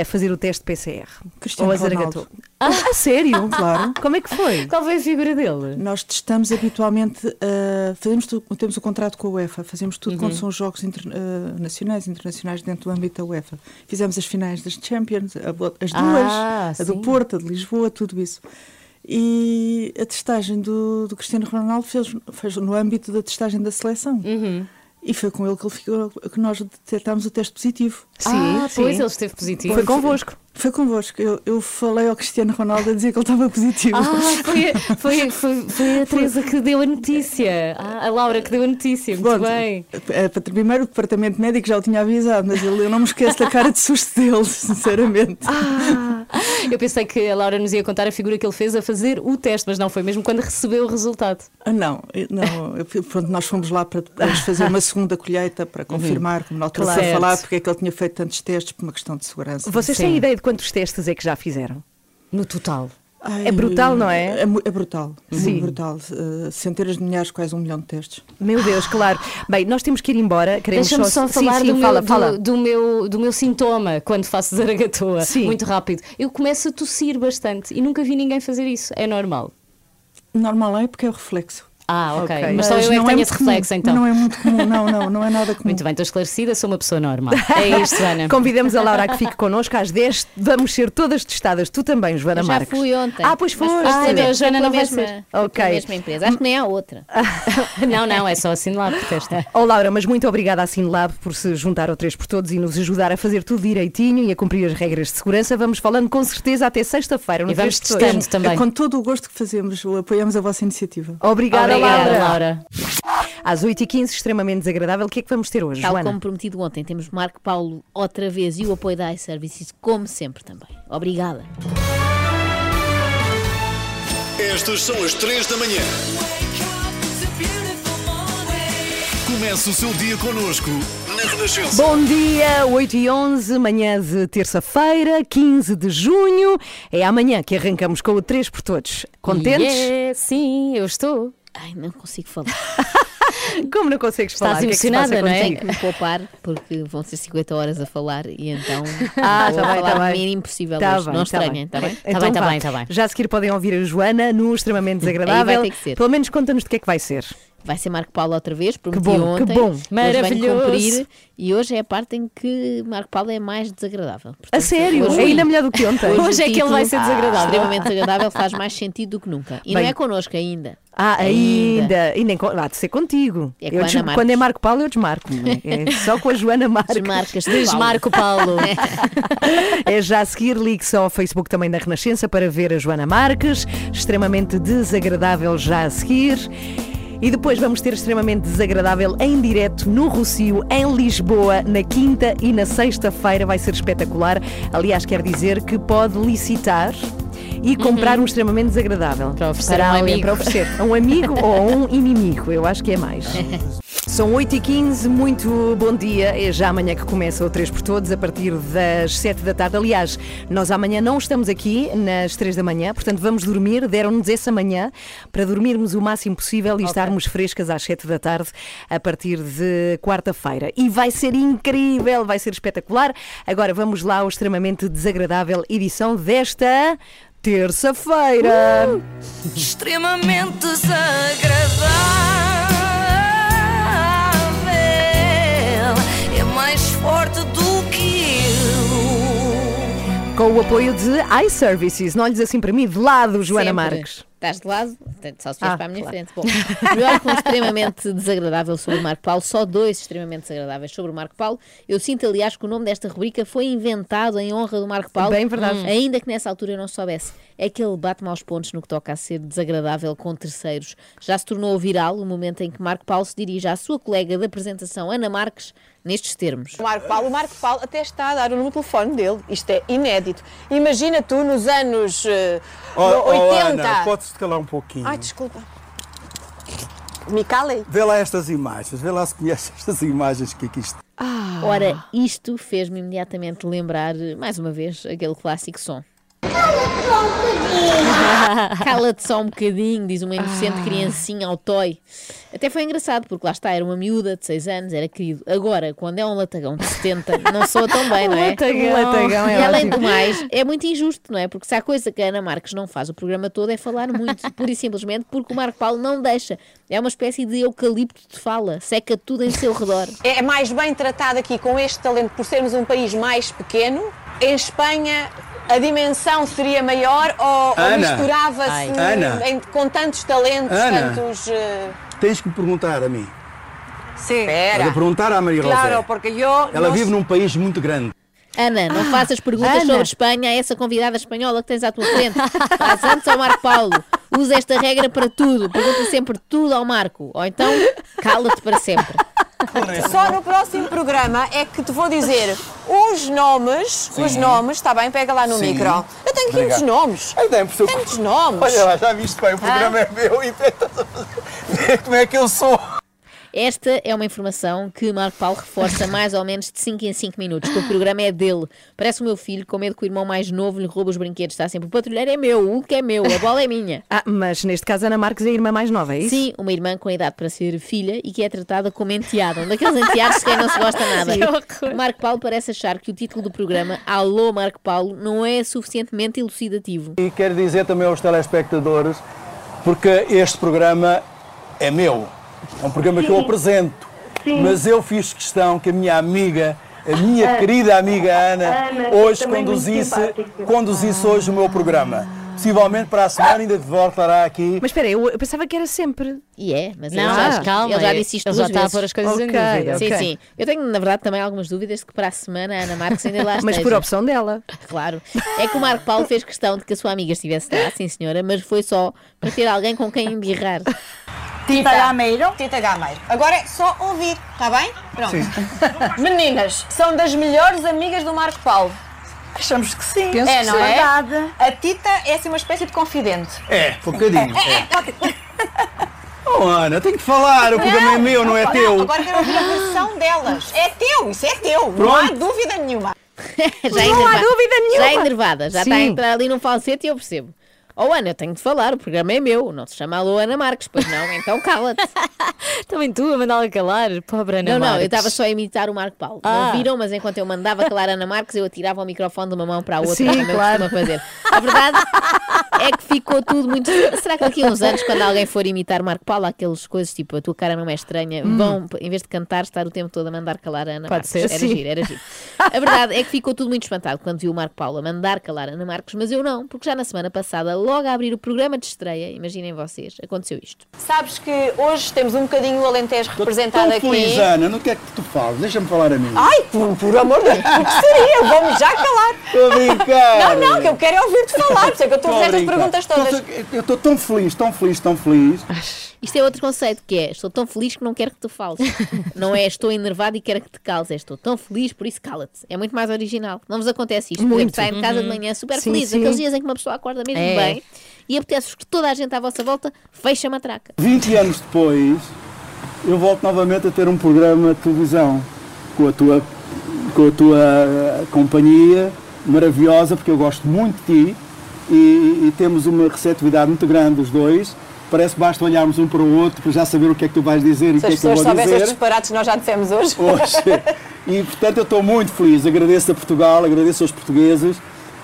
a fazer o teste PCR? Cristiano Ou a Ronaldo. Ah, a sério? Claro. Como é que foi? Qual foi a figura dele? Nós testamos habitualmente, uh, fazemos tudo, temos o contrato com a UEFA, fazemos tudo Uhum. quando são jogos inter- uh, nacionais internacionais dentro do âmbito da UEFA. Fizemos as finais das Champions, as duas, Ah, a do. Porto, a de Lisboa, tudo isso. E a testagem do, do Cristiano Ronaldo fez, fez no âmbito da testagem da seleção. Uhum. E foi com ele que, ele ficou, que nós detectámos o teste positivo. Sim, ah, sim. pois ele esteve positivo. Foi convosco. Foi convosco. Eu, eu falei ao Cristiano Ronaldo a dizer que ele estava positivo. Ah, foi, foi, foi, foi a Teresa que deu a notícia. Ah, a Laura que deu a notícia. Muito Pronto, bem. para- Primeiro, o departamento médico já o tinha avisado, mas eu não me esqueço da cara de susto dele, sinceramente. Ah, eu pensei que a Laura nos ia contar a figura que ele fez a fazer o teste, mas não foi mesmo quando recebeu o resultado. Ah, não, não eu- pronto, nós fomos lá para depois fazer uma segunda colheita para confirmar, como na altura Claro. falar, porque é que ele tinha feito tantos testes por uma questão de segurança. Vocês têm ideia de quantos testes é que já fizeram? No total. Ai, É brutal, não é? É, é brutal, Sim. muito brutal. Eh, centenas de milhares, quase um milhão de testes. Meu Deus, claro. Bem, nós temos que ir embora. Queremos Deixa-me só falar sim, do, fala, meu, fala. Do, do meu, do meu sintoma quando faço zaragatoa. Sim. Muito rápido. Eu começo a tossir bastante e nunca vi ninguém fazer isso. É normal. Normal é porque é o reflexo. Ah, ok. Ok. Mas só eu é que não tenho muito esse reflexo comum. então. Não é muito comum, não, não, não é nada comum. Muito bem, estou esclarecida, sou uma pessoa normal. É isto, Ana. Convidamos a Laura a que fique connosco às 10. Vamos ser todas testadas. Tu também, Joana Eu já Marques. fui ontem. Ah, pois foste. foi Ah, a Joana não vai mesma, ser. Ok. mesma empresa. Acho que nem há outra. Não, não, é só assim lá por testa. Oh Laura, mas muito obrigada à Cinelab por se juntar ao 3 por Todos e nos ajudar a fazer tudo direitinho e a cumprir as regras de segurança. Vamos falando com certeza até sexta-feira. no E vamos 3 por Todos. testando também. É com todo o gosto que fazemos, apoiamos a vossa iniciativa. Obrigada, Obrigada, Laura. Laura. Às 8h15, extremamente desagradável. O que é que vamos ter hoje, Tal Joana? como prometido ontem, temos Marco Paulo outra vez e o apoio da iServices, como sempre também. Obrigada. Estas são as 3 da manhã. Comece o seu dia connosco na Renascença. Bom dia, 8 e 11, manhã de terça-feira, 15 de junho. É amanhã que arrancamos com o 3 por Todos. Contentes? Yeah, sim, eu estou. Ai, não consigo falar. Como não consegues falar? Estás O que é que emocionada, não é? Tenho que me poupar porque vão ser 50 horas a falar e então Ah, vou tá bem, falar tá bem. mínimo possível Tá hoje. bem, não tá estranhem, bem. está bem? Tá bem, tá vá. bem, tá bem. Já a seguir podem ouvir a Joana no extremamente desagradável. ter que ser. Pelo menos conta-nos do que é que vai ser. Vai ser Marco Paulo outra vez, prometi bom, que ontem. bom. Hoje venho Maravilhoso. cumprir e hoje é a parte em que Marco Paulo é mais desagradável. A Portanto, sério? hoje- É ainda melhor do que ontem. Hoje, Hoje é que ele vai ser desagradável. Extremamente desagradável faz mais sentido do que nunca. E Bem. não é connosco ainda. Ah, Ainda. ainda. E nem há de ser contigo. É com Eu a des- quando é Marco Paulo, eu desmarco-me. É só com a Joana Marques. Desmarcas-te, Desmarco Paulo. É já a seguir, ligue só ao Facebook também da Renascença para ver a Joana Marques. Extremamente desagradável já a seguir. E depois vamos ter extremamente desagradável em direto no Rocio, em Lisboa, na quinta e na sexta-feira. Vai ser espetacular. Aliás, quer dizer que pode licitar e comprar um extremamente desagradável. Para oferecer a um alguém, amigo. Para oferecer a um amigo ou a um inimigo. Eu acho que é mais. São 8h15, muito bom dia. É já amanhã que começa o 3 por Todos, a partir das 7 da tarde. Aliás, nós amanhã não estamos aqui nas 3 da manhã, portanto vamos dormir. Deram-nos essa manhã para dormirmos o máximo possível e estarmos frescas às 7 da tarde a partir de quarta-feira. E vai ser incrível, vai ser espetacular. Agora vamos lá ao extremamente desagradável edição desta terça-feira. Extremamente desagradável. Com o apoio de iServices. Não olhes assim para mim, de lado, Joana Sempre. Marques. Estás de lado, só se vês Ah, para a minha claro. frente. Bom, melhor que um extremamente desagradável sobre o Marco Paulo, só dois extremamente desagradáveis sobre o Marco Paulo. Eu sinto, aliás, que o nome desta rubrica foi inventado em honra do Marco Paulo. Bem verdade. Hum. Ainda que nessa altura eu não soubesse. É que ele bate maus pontos no que toca a ser desagradável com terceiros. Já se tornou viral o momento em que Marco Paulo se dirige à sua colega de apresentação, Ana Marques, nestes termos. Marco Paulo, o Marco Paulo até está a dar o número de telefone dele. Isto é inédito. Imagina tu nos anos eh, Oh, no- oh, 80. Ana, podes te calar um pouquinho. Ai, desculpa. Me calei. Vê lá estas imagens, vê lá se conheces estas imagens que aqui estão. Ora, isto fez-me imediatamente lembrar, mais uma vez, aquele clássico som. Cala-te só um bocadinho, diz uma inocente criancinha ao toy. Até foi engraçado, porque lá está, era uma miúda de 6 anos, era querido. Agora, quando é um latagão de 70, não soa tão bem, não é? Latagão. Latagão é e além ótimo. do mais, é muito injusto, não é? Porque se há coisa que a Ana Marques não faz o programa todo é falar muito, pura e simplesmente porque o Marco Paulo não deixa. É uma espécie de eucalipto de fala, seca tudo em seu redor. É mais bem tratado aqui com este talento por sermos um país mais pequeno. Em Espanha a dimensão seria maior ou, ou misturava-se em- com tantos talentos, Ana. tantos. eh, Tens que me perguntar a mim. Sim. Para perguntar à Maria Claro, José. porque eu. Ela não vive num país muito grande. Ana, não faças perguntas Ana. sobre Espanha a essa convidada espanhola que tens à tua frente. Faz antes ao Marco Paulo. Usa esta regra para tudo. Pergunta sempre tudo ao Marco. Ou então, cala-te para sempre. Só no próximo programa é que te vou dizer os nomes, os nomes, está bem? Pega lá no Sim. micro. Eu tenho aqui muitos nomes. Ai, dá-me Tenho muitos nomes. Olha lá, já viste bem, o programa é meu e estás a fazer- como é que eu sou. Esta é uma informação que Marco Paulo reforça mais ou menos de 5 em 5 minutos, que o programa é dele. Parece o meu filho, com medo que o irmão mais novo lhe roube os brinquedos. Está sempre, o patrulheiro é meu, o Hulk é meu, a bola é minha. Ah, mas neste caso Ana Marques é a irmã mais nova, é isso? Sim, uma irmã com idade para ser filha e que é tratada como enteada. Um daqueles enteados de quem não se gosta nada. Marco Paulo parece achar que o título do programa Alô Marco Paulo não é suficientemente elucidativo. E quero dizer também aos telespectadores, porque este programa é meu. É um programa que eu apresento. Mas eu fiz questão que a minha amiga, a minha querida amiga Ana, Ana, hoje é conduzisse, conduzisse hoje o meu programa. Possivelmente para a semana ainda voltará aqui. Mas espera, eu eu pensava que era sempre. E é, mas Não, ele, já, mas calma, ele já é- disse isto ele já está a pôr as coisas em Ok, dúvida. Sim, ok. sim. Eu tenho, na verdade, também algumas dúvidas de que para a semana a Ana Marques ainda lá Mas esteja. por opção dela. Claro. É que o Marco Paulo fez questão de que a sua amiga estivesse lá, sim senhora, mas foi só para ter alguém com quem embirrar. Tita Gameiro. Tita Gameiro. Agora é só ouvir, está bem? Pronto. Meninas, são das melhores amigas do Marco Paulo. Achamos que sim. é, não é? A Tita é assim uma espécie de confidente. É, um bocadinho. É. Oh, Ana, tenho que falar, o programa é meu, não é teu. Agora quero ouvir a versão delas. É teu, isso é teu. Não há Pronto. dúvida nenhuma. já Não há dúvida nenhuma. Já enervada, já está a Sim. entrar ali num falsete e eu percebo. Oh Ana, eu tenho de falar, o programa é meu, não se chama Alô Ana Marques, pois não, então cala-te. Também tu a mandá-la calar, pobre Ana Não, não, eu Marques. estava só a imitar o Marco Paulo. Ah. Não viram, mas enquanto eu mandava calar Ana Marques, eu atirava o microfone de uma mão para a outra, Sim, como eu claro. costumo fazer. A verdade é que ficou tudo muito. Será que daqui a uns anos, quando alguém for imitar Marco Paulo, aquelas coisas tipo a tua cara não é estranha, vão, em vez de cantar, estar o tempo todo a mandar calar Ana Pode Marques? ser, Era sim. giro, era giro. A verdade é que ficou tudo muito espantado quando viu o Marco Paulo a mandar calar Ana Marques, mas eu não, porque já na semana passada, logo a abrir o programa de estreia, imaginem vocês, aconteceu isto. Sabes que hoje temos um bocadinho o Alentejo representado Tão aqui. feliz, Ana, no que é que tu falas? Deixa-me falar a mim. Ai, por, por amor de Deus, o que seria? Vou-me já calar. Estou a brincar. Não, não, que eu quero é ouvir-te falar, por isso é que eu estou a fazer estas perguntas todas. Eu estou tão feliz, tão feliz, tão feliz. Isto é outro conceito que é estou tão feliz que não quero que tu fales. não é estou enervado e quero que te cales, é estou tão feliz, por isso cala-te. É muito mais original. Não vos acontece isto. Por exemplo, Muito. saem de casa de manhã super Sim, felizes, sim. aqueles dias em que uma pessoa acorda mesmo É. bem e apetece-vos que toda a gente à vossa volta feche a matraca. 20 anos depois, eu volto novamente a ter um programa de televisão com a tua, com a tua eh, companhia maravilhosa, porque eu gosto muito de ti e, e temos uma receptividade muito grande os dois. Parece que basta olharmos um para o outro para já saber o que é que tu vais dizer e o Se que as é que eu pessoas vou soubessem os dizer. disparates que nós já dissemos hoje. Hoje. E portanto eu estou muito feliz. Agradeço a Portugal, agradeço aos portugueses,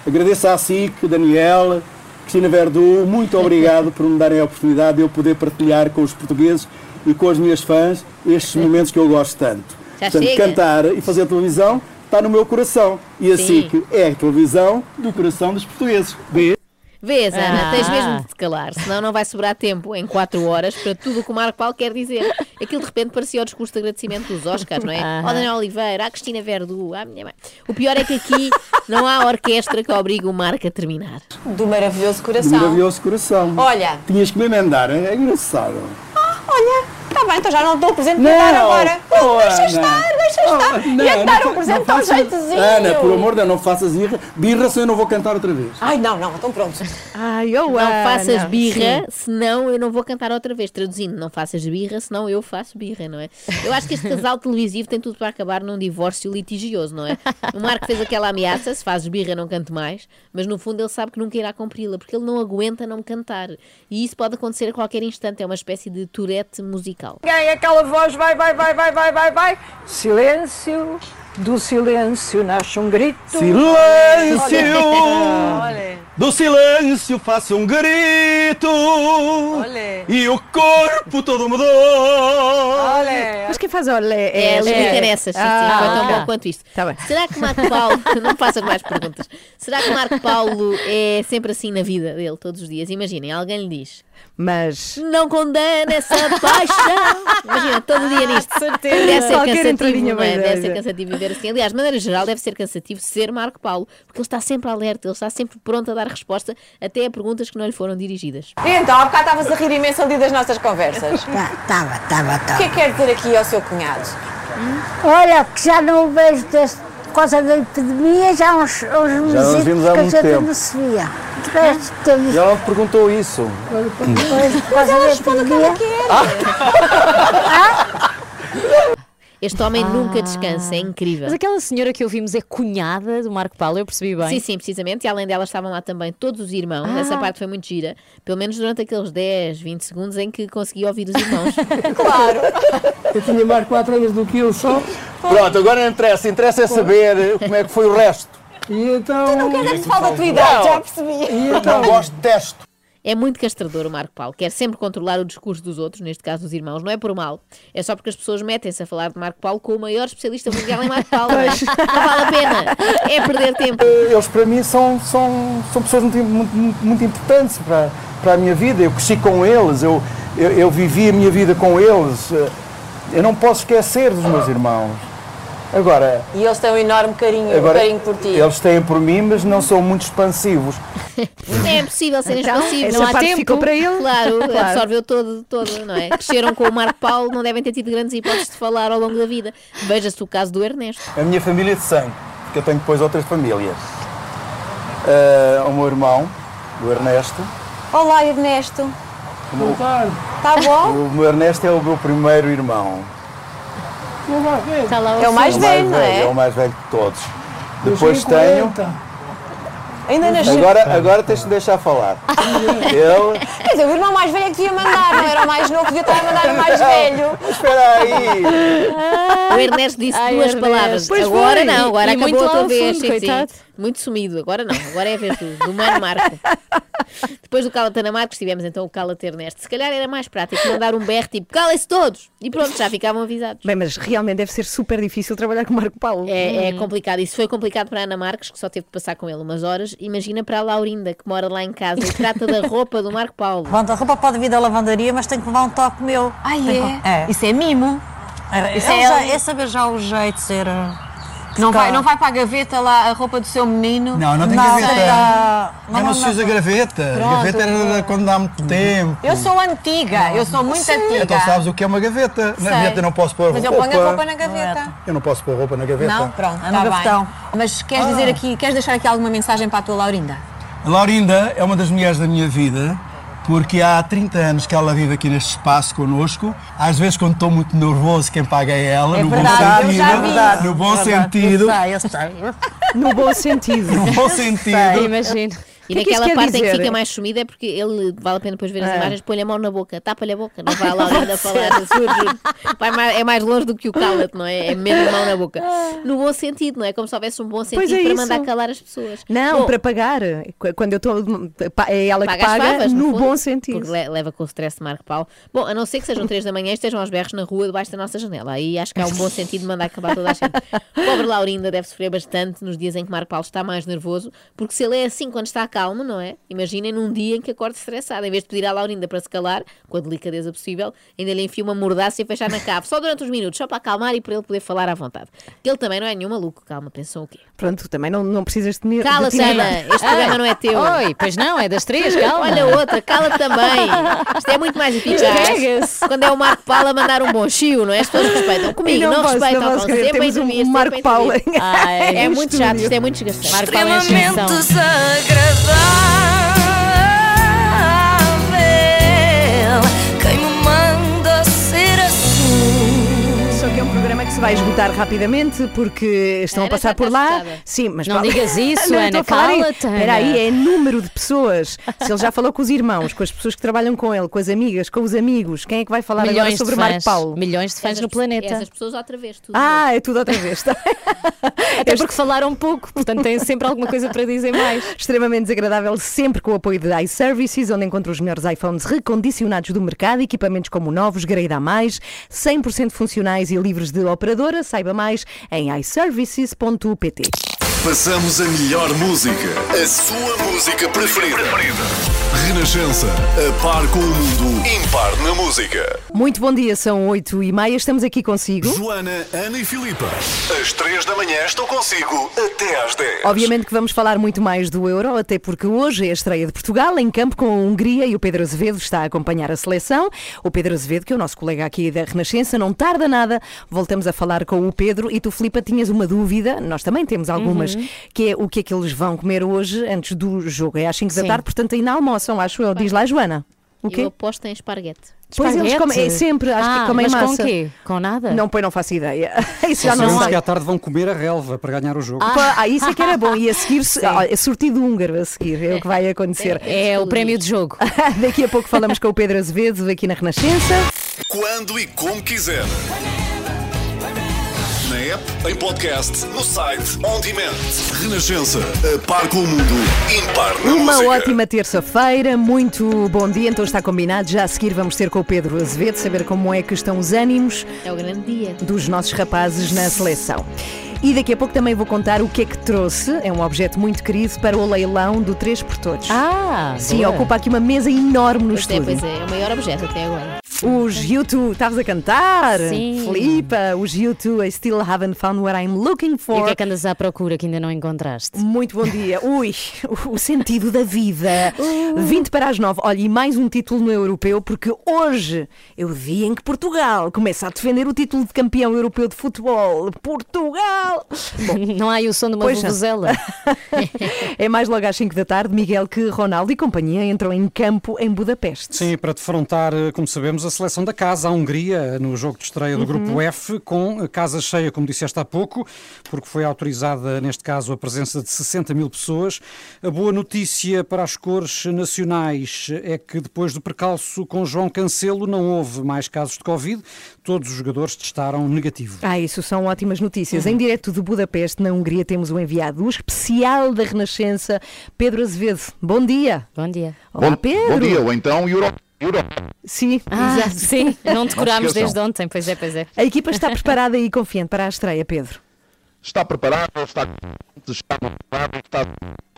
agradeço à SIC, Daniel, Cristina Verdu. Muito obrigado por me darem a oportunidade de eu poder partilhar com os portugueses e com as minhas fãs estes momentos que eu gosto tanto. Já portanto, chega. cantar e fazer televisão está no meu coração. E a Sim. SIC é a televisão do coração dos portugueses. Beijo. Vês, Ana, Ah. tens mesmo de te calar, senão não vai sobrar tempo em 4 horas para tudo o que o Marco Paulo quer dizer. Aquilo de repente parecia o discurso de agradecimento dos Oscars, não é? Aham. Ao Daniel Oliveira, à Cristina Verdu, à minha mãe. O pior é que aqui não há orquestra que obrigue o Marco a terminar. Do maravilhoso Do coração. maravilhoso coração. Olha. Tinhas que me emendar, é engraçado. Olha, está bem, então já não dou presente Não, para dar agora. Não, oh, deixa Ana. estar, deixa estar. Oh, Ia não, dar não um presente não faças- jeitozinho. Ana, por amor de Deus, não faças birra. Birra se eu não vou cantar outra vez. Ai, não, não, então pronto. Ai, eu Não Ana. faças birra, Sim. senão eu não vou cantar outra vez. Traduzindo, não faças birra, senão eu faço birra, não é? Eu acho que este casal televisivo tem tudo para acabar num divórcio litigioso, não é? O Marco fez aquela ameaça: se fazes birra, não canto mais, mas no fundo ele sabe que nunca irá cumpri-la, porque ele não aguenta não cantar. E isso pode acontecer a qualquer instante, é uma espécie de tourette musical. Ganha aquela voz, vai, vai, vai, vai, vai, vai, vai. Silêncio, do silêncio nasce um grito. Silêncio! Olha. Do silêncio faço um grito Olha. e o corpo todo mudou. Olha. Mas quem faz olha É, ele fica nessas, sim, sim, Ah, foi tão bom quanto isto. Tá bem. Será que Marco Paulo, não faças mais perguntas, será que Marco Paulo é sempre assim na vida dele, todos os dias? Imaginem, alguém lhe diz, Mas não condena essa paixão. Imagina, todo dia nisto. certeza. Deve ser Qualquer cansativo, entradinha não é? Deve ser cansativo viver assim. Aliás, de maneira geral, deve ser cansativo ser Marco Paulo, porque ele está sempre alerta, ele está sempre pronto a dar resposta até a perguntas que não lhe foram dirigidas. E então, há bocado estavas a rir imenso ali das nossas conversas. Estava, estava, O estava. que é que quer dizer aqui ao seu cunhado? Olha, que já não o vejo desde por causa da epidemia, já uns, uns nos meses vimos há que a muito gente tempo. não se via. Teve Já não te perguntou isso. depois, por causa da epidemia. Este homem nunca descansa, é incrível. Mas aquela senhora que ouvimos é cunhada do Marco Paulo, eu percebi bem. Sim, sim, precisamente. E além dela estavam lá também todos os irmãos. Ah. Essa parte foi muito gira. Pelo menos durante aqueles 10, 20 segundos em que consegui ouvir os irmãos. Claro. Eu tinha mais 4 anos do que eu só. Pronto, agora não interessa. Interessa é saber como é que foi o resto. E então. Tu não queres é que se fale da tua idade, já percebi. Não gosto de testo. É muito castrador o Marco Paulo. Quer sempre controlar o discurso dos outros, neste caso dos irmãos. Não é por mal. É só porque as pessoas metem-se a falar de Marco Paulo com o maior especialista mundial em Marco Paulo. não, é? não vale a pena. É perder tempo. Eles para mim são, são, são pessoas muito, muito, muito- muito importantes para, para a minha vida. Eu cresci com eles, eu, eu, eu vivi a minha vida com eles. Eu não posso esquecer dos meus irmãos. Agora, E eles têm um enorme carinho, agora carinho por ti. eles têm por mim, mas não são muito expansivos. É possível serem Então, expansivos. essa Não há parte tempo. ficou para ele. Claro, Claro. absorveu todo, todo, não é? Cresceram com o Marco Paulo, não devem ter tido grandes hipóteses de falar ao longo da vida. Veja-se o caso do Ernesto. A minha família de sangue, porque eu tenho depois outras famílias. Ah, o meu irmão, o Ernesto. Olá, Ernesto. O meu, Está bom? o meu Ernesto é o meu primeiro irmão. Está lá É o mais É o velho, não é é? o mais velho de todos. Depois tenho. Ainda nasceu. Agora, agora tens de me deixar falar. Ele. Quer dizer, o irmão mais velho é que devia mandar, não era o mais novo, devia estar a mandar o mais velho. Espera aí! O Ernesto disse Ai, duas Ernesto. palavras. Pois agora foi. não, agora E acabou a tua ao vez. fundo, coitado. Muito sumido. Agora não, agora é a vez do, do Mano Marco. Depois do Cala-te Ana Marcos tivemos então o Cala-te Ernesto. Se calhar era mais prático mandar um berro tipo calem-se todos e pronto, já ficavam avisados. Bem, mas realmente deve ser super difícil trabalhar com o Marco Paulo. É, é complicado. Isso foi complicado para a Ana Marques, que só teve de passar com ele umas horas. Imagina para a Laurinda, que mora lá em casa e trata da roupa do Marco Paulo. Bom, a roupa pode vir da lavandaria, mas tem que levar um toque meu. Ah, que- é? Isso é mimo. É, Isso é já- é saber já o jeito de ser. Não vai, não vai para a gaveta lá a roupa do seu menino? Não, não tem Não, gaveta. tá- Eu não se usa graveta. Pronto. Gaveta era quando dá muito tempo. Eu sou antiga, eu sou muito antiga. Então sabes o que é uma gaveta? Sei. Na gaveta eu não posso pôr Mas eu roupa. ponho a roupa na gaveta. Eu não posso pôr roupa na gaveta. Não? Pronto, É tá gavetão. bem. Mas queres dizer aqui, queres deixar aqui alguma mensagem para a tua Laurinda? A Laurinda é uma das mulheres da minha vida porque há 30 anos que ela vive aqui neste espaço connosco. Às vezes, quando estou muito nervoso, quem paga é ela, É no verdade, bom sentido. No bom É verdade, sentido. eu sei, eu sei. No bom sentido. No bom sentido. Imagino. E que é que naquela quer parte em que dizer? fica mais sumida é porque ele, vale a pena depois ver as Ah. imagens, põe-lhe a mão na boca, tapa-lhe a boca, não vai lá ainda falar, vai mais, é mais longe do que o cala-te, não é? É mesmo mão na boca. No bom sentido, não é? Como se houvesse um bom sentido é para mandar calar as pessoas. Não, Bom, para pagar. Qu- Quando eu estou. É ela que paga as paga favas, no fundo, bom sentido. Porque le- leva com o stress de Marco Paulo. Bom, a não ser que sejam três da manhã e estejam aos berros na rua debaixo da nossa janela. Aí acho que há um bom sentido de mandar acabar toda a gente. Pobre Laurinda deve sofrer bastante nos dias em que Marco Paulo está mais nervoso, porque se ele é assim quando está calmo, não é? Imaginem num dia em que acorde estressado. Em vez de pedir à Laurinda para se calar, com a delicadeza possível, ainda lhe enfia uma mordaça e fechar na cave, só durante uns minutos, só para acalmar e para ele poder falar à vontade. Que ele também não é nenhum maluco. Calma, pensam o quê? Pronto, também não, não precisas de me. Cala-te, de te Ana, este programa não é teu. Oi, pois não, é das três, calma. Olha outra, cala também. Isto é muito mais eficaz. Quando é o Marco Paulo a mandar um bom chiu, não é? As pessoas respeitam. Comigo, não não, posso, respeitam. não posso sempre Temos um Marco a Paulo intervir. em- Ai, É muito chato, isto é muito desgastante. Marco Paulo é a exceção. Desagradável. Se vai esgotar rapidamente porque estão a Ana passar já por está lá. esgotada. Sim, mas Não digas isso, Ana, estou a falar em- cala-te, Ana. Espera aí, é número de pessoas. Se ele já falou com os irmãos, com as pessoas que trabalham com ele, com as amigas, com os amigos, quem é que vai falar agora Milhões sobre de Marco fãs. Paulo? Milhões de fãs Essas no planeta. Essas pessoas outra vez, tudo Ah, é tudo outra vez. Até porque falaram pouco, portanto têm sempre alguma coisa para dizer mais. Extremamente desagradável, sempre com o apoio de iServices, onde encontra os melhores iPhones recondicionados do mercado, equipamentos como novos, grade a mais, 100% funcionais e livres de operadora. Saiba mais em iServices.pt. Passamos a melhor música. A sua música preferida. Renascença. A par com o mundo. Impar na música. Muito bom dia, são 8 e meia, estamos aqui consigo. Joana, Ana e Filipa. Às 3 da manhã estou consigo até às 10. Obviamente que vamos falar muito mais do Euro, até porque hoje é a estreia de Portugal em campo com a Hungria e o Pedro Azevedo está a acompanhar a seleção. O Pedro Azevedo, que é o nosso colega aqui da Renascença, não tarda nada. Voltamos a falar com o Pedro e tu, Filipa, tinhas uma dúvida, nós também temos algumas, que é o que é que eles vão comer hoje antes do jogo. É às 5 da tarde, portanto ainda almoçam, acho eu. Diz lá, Joana. O quê? Eu aposto em esparguete. Pois eles comem, é sempre, acho Ah, que comem mas massa. com o quê? Com nada? Não, põe, não faço ideia. Isso Já não sei. que à tarde vão comer a relva para ganhar o jogo. Pá, Ah, isso é que era bom. E a seguir, olha, sortido húngaro a seguir, é o que vai acontecer. É o prémio de jogo. Daqui a pouco falamos com o Pedro Azevedo aqui na Renascença. Quando e como quiser. Na app, em podcast, no site, on demand. Renascença. A par com o mundo. Impar na Uma música. ótima terça-feira, muito bom dia. Então está combinado. Já a seguir vamos ter com o Pedro Azevedo, saber como é que estão os ânimos É o grande dia. dos nossos rapazes na seleção. E daqui a pouco também vou contar o que é que trouxe. É um objeto muito querido para o leilão do 3 por Todos. Ah, Sim, boa. ocupa aqui uma mesa enorme no Pois é, estúdio. pois é, é o maior objeto até agora. Os U2, estavas a cantar? Sim. Filipa, os U2, I still haven't found what I'm looking E o for. que é que andas à procura que ainda não encontraste? Muito bom dia. Ui, o sentido da vida. Uh. 20 para as 9. Olha, e mais um título no europeu, porque hoje é o dia em que Portugal começa a defender o título de campeão europeu de futebol. Portugal! Bom, Não há aí o som de uma vuvuzela? é mais logo às 5 da tarde, Miguel, que Ronaldo e companhia entram em campo em Budapeste. Sim, para defrontar, eh, como sabemos, a seleção da casa, a Hungria, no jogo de estreia do Grupo F, com a casa cheia, como disseste há pouco, porque foi autorizada, neste caso, a presença de 60 mil pessoas. A boa notícia para as cores nacionais é que, depois do percalço com João Cancelo, não houve mais casos de Covid. Todos os jogadores testaram negativo. Ah, isso são ótimas notícias. Em direto de Budapeste, na Hungria, temos um enviado especial da Renascença, Pedro Azevedo. Bom dia. Bom dia. Olá, bom, Pedro. bom dia, ou então Euro, Euro. Sim, Ah, exato. sim, não decorámos desde ontem, pois é, pois é. A equipa está preparada e confiante para a estreia, Pedro. Está preparado, está está preparado, está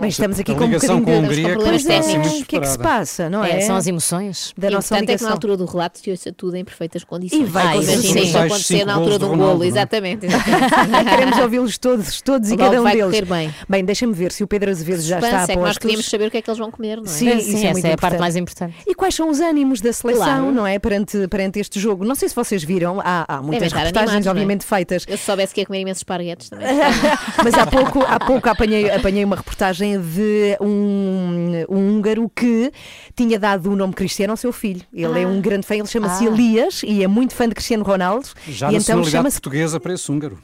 Bem, estamos aqui com um ligação bocadinho com a de... Hungria problemas está assim técnicos. O que é que se passa, não é? É, são as emoções. Da e nossa importante é que ligação. na altura do relato se ouça tudo em perfeitas condições. E vai. Imagina acontecer na altura de um golo. não é? Exatamente, exatamente. Queremos ouvi-los todos, todos e cada um vai deles. correr bem. deixa-me ver se o Pedro Azevedo já está é a que nós postos. queríamos saber o que é que eles vão comer, não é? Sim, isso Sim, é essa muito é a parte importante. mais importante. E quais são os ânimos da seleção, não é? Perante, perante este jogo. Não sei se vocês viram, há, muitas reportagens, não é? obviamente, feitas. Eu se soubesse que ia comer imensos esparguetes também. Mas há pouco, há pouco apanhei, apanhei uma reportagem de um, um húngaro que tinha dado o nome Cristiano ao seu filho. Ele é Ah. um grande fã, ele chama-se Ah. Elias e é muito fã de Cristiano Ronaldo. Já e na então chama-se portuguesa para esse húngaro.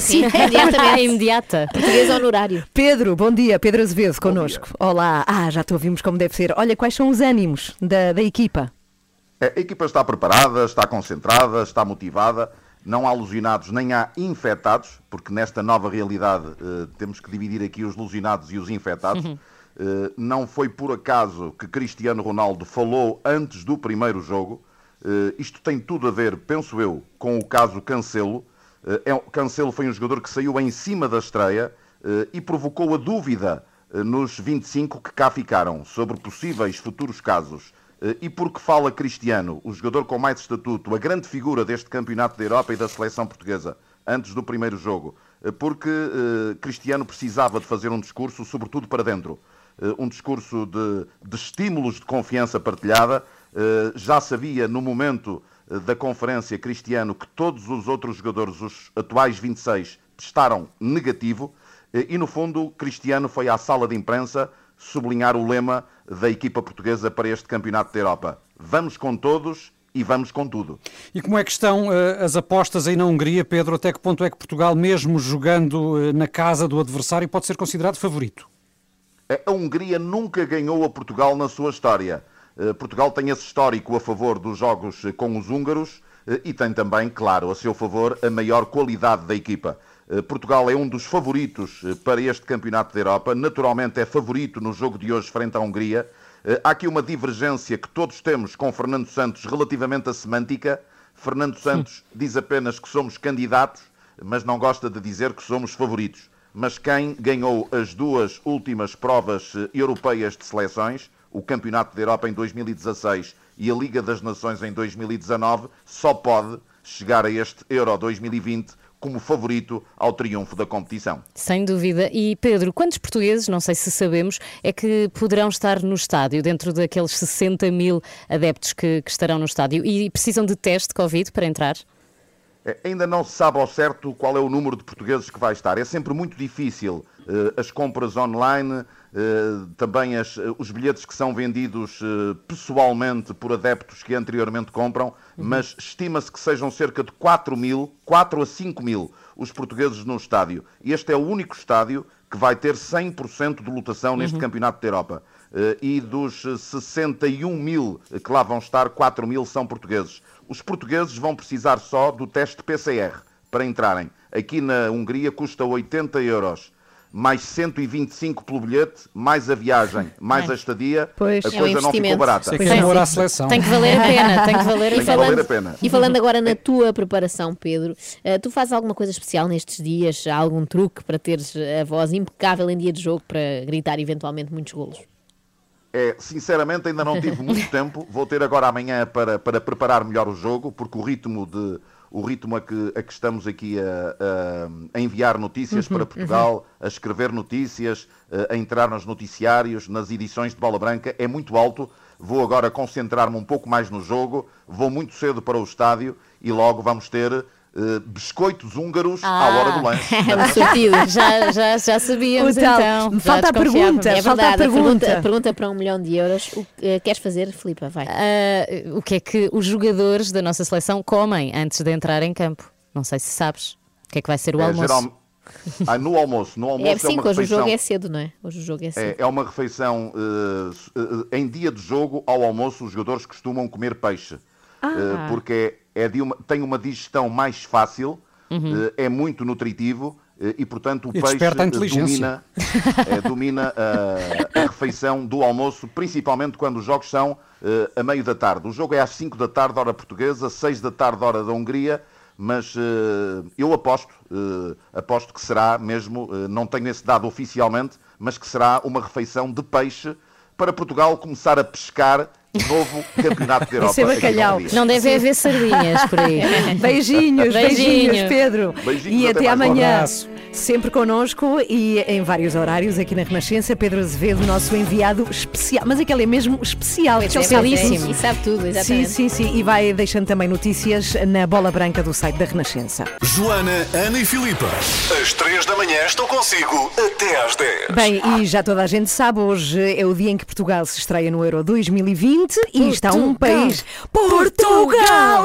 Sim, imediatamente. imediata. Português honorário. Pedro, bom dia. Pedro Azevedo connosco. Olá. Ah, já te ouvimos como deve ser. Olha, quais são os ânimos da, da equipa? É, A equipa está preparada, está concentrada, está motivada. Não há alucinados nem há infectados, porque nesta nova realidade eh, temos que dividir aqui os alucinados e os infectados. Eh, não foi por acaso que Cristiano Ronaldo falou antes do primeiro jogo. Eh, isto tem tudo a ver, penso eu, com o caso Cancelo. É, Cancelo foi um jogador que saiu em cima da estreia e provocou a dúvida nos 25 que cá ficaram sobre possíveis futuros casos. Eh, E porque fala Cristiano, o jogador com mais estatuto, a grande figura deste campeonato da Europa e da seleção portuguesa, antes do primeiro jogo? Eh, Porque eh, Cristiano precisava de fazer um discurso, sobretudo para dentro. Um discurso de, de estímulos de confiança partilhada. Já sabia no momento da conferência Cristiano que todos os outros jogadores, os atuais 26, testaram negativo. E no fundo, Cristiano foi à sala de imprensa sublinhar o lema da equipa portuguesa para este campeonato da Europa. Vamos com todos e vamos com tudo. E como é que estão eh, as apostas aí na Hungria, Pedro? Até que ponto é que Portugal, mesmo jogando eh, na casa do adversário, pode ser considerado favorito? A Hungria nunca ganhou a Portugal na sua história. Eh, Portugal tem esse histórico a favor dos jogos eh, com os húngaros eh, e tem também, claro, a seu favor a maior qualidade da equipa. Eh, Portugal é um dos favoritos eh, para este campeonato da Europa. Naturalmente é favorito no jogo de hoje frente à Hungria. Eh, Há aqui uma divergência que todos temos com Fernando Santos relativamente à semântica. Fernando Santos diz apenas que somos candidatos, mas não gosta de dizer que somos favoritos. Mas quem ganhou as duas últimas provas europeias de seleções, o Campeonato da Europa em 2016 e a Liga das Nações em 2019, só pode chegar a este Euro 2020 como favorito ao triunfo da competição. Sem dúvida. E Pedro, quantos portugueses, não sei se sabemos, é que poderão estar no estádio, dentro daqueles 60 mil adeptos que, que estarão no estádio e precisam de teste de Covid para entrar? Eh, Ainda não se sabe ao certo qual é o número de portugueses que vai estar. É sempre muito difícil eh, as compras online, eh, também as- eh, os bilhetes que são vendidos pessoalmente por adeptos que anteriormente compram, mas estima-se que sejam cerca de 4 mil, 4 a 5 mil os portugueses no estádio. Este é o único estádio que vai ter 100% de lotação neste Uhum. Campeonato da Europa. E dos eh, 61 mil que lá vão estar, 4 mil são portugueses. Os portugueses vão precisar só do teste PCR para entrarem. Aqui na Hungria custa 80 euros, mais 125 pelo bilhete, mais a viagem, mais a estadia. Pois. a É um coisa não ficou barata. Sei que é amor à seleção. Tem que valer a pena, tem que valer Tem que pena. valer a pena. E falando agora na tua preparação, Pedro, eh, tu fazes alguma coisa especial nestes dias? Há algum truque para teres a voz impecável em dia de jogo para gritar eventualmente muitos golos? É, sinceramente, ainda não tive muito tempo. Vou ter agora amanhã para, para preparar melhor o jogo, porque o ritmo, de, o ritmo a, que, a que estamos aqui a, a- enviar notícias Uhum, para Portugal, a escrever notícias, a entrar nos noticiários, nas edições de Bola Branca, é muito alto. Vou agora concentrar-me um pouco mais no jogo. Vou muito cedo para o estádio e logo vamos ter eh, biscoitos húngaros à hora do lanche. Ah, sortido. já, já, já sabíamos O então. já Falta a pergunta, É falta a verdade, a pergunta, a pergunta para um milhão de euros. O que eh, queres fazer, Filipa? Vai. Ah, o que é que os jogadores da nossa seleção comem antes de entrar em campo? Não sei se sabes. O que é que vai ser o É, almoço? geral- Ah, no almoço. No almoço É é, sim, uma que hoje o refeição. jogo é cedo, não é? Hoje o jogo é cedo. É, é uma refeição eh, em dia de jogo, ao almoço, os jogadores costumam comer peixe. Ah. Eh, porque é, de uma- tem uma digestão mais fácil, Uhum. eh, é muito nutritivo eh, e, portanto, o E peixe eh, domina, domina a, a refeição do almoço, principalmente quando os jogos são a meio da tarde. O jogo é às 5 da tarde, hora portuguesa, 6 da tarde, hora da Hungria. Mas eh, eu aposto, eh, aposto que será mesmo, eh, não tenho esse dado oficialmente, mas que será uma refeição de peixe para Portugal começar a pescar novo Campeonato da Europa. Isso é aqui no bacalhau. Não deve haver sardinhas por aí. Beijinhos, beijinhos, Beijinho. Pedro. Beijinhos, e até até. Um amanhã. Sempre connosco e em vários horários aqui na Renascença, Pedro Azevedo, nosso enviado especial. Mas aquele é mesmo especial, é, especialíssimo. pois é, E sabe tudo, Sim, exatamente. sim, sim. E vai deixando também notícias na bola branca do site da Renascença. Joana, Ana e Filipa. Às 3 da manhã estou consigo até às 10. Bem, e já toda a gente sabe, hoje é o dia em que Portugal se estreia no Euro 2020 e está um Portugal. país. Portugal!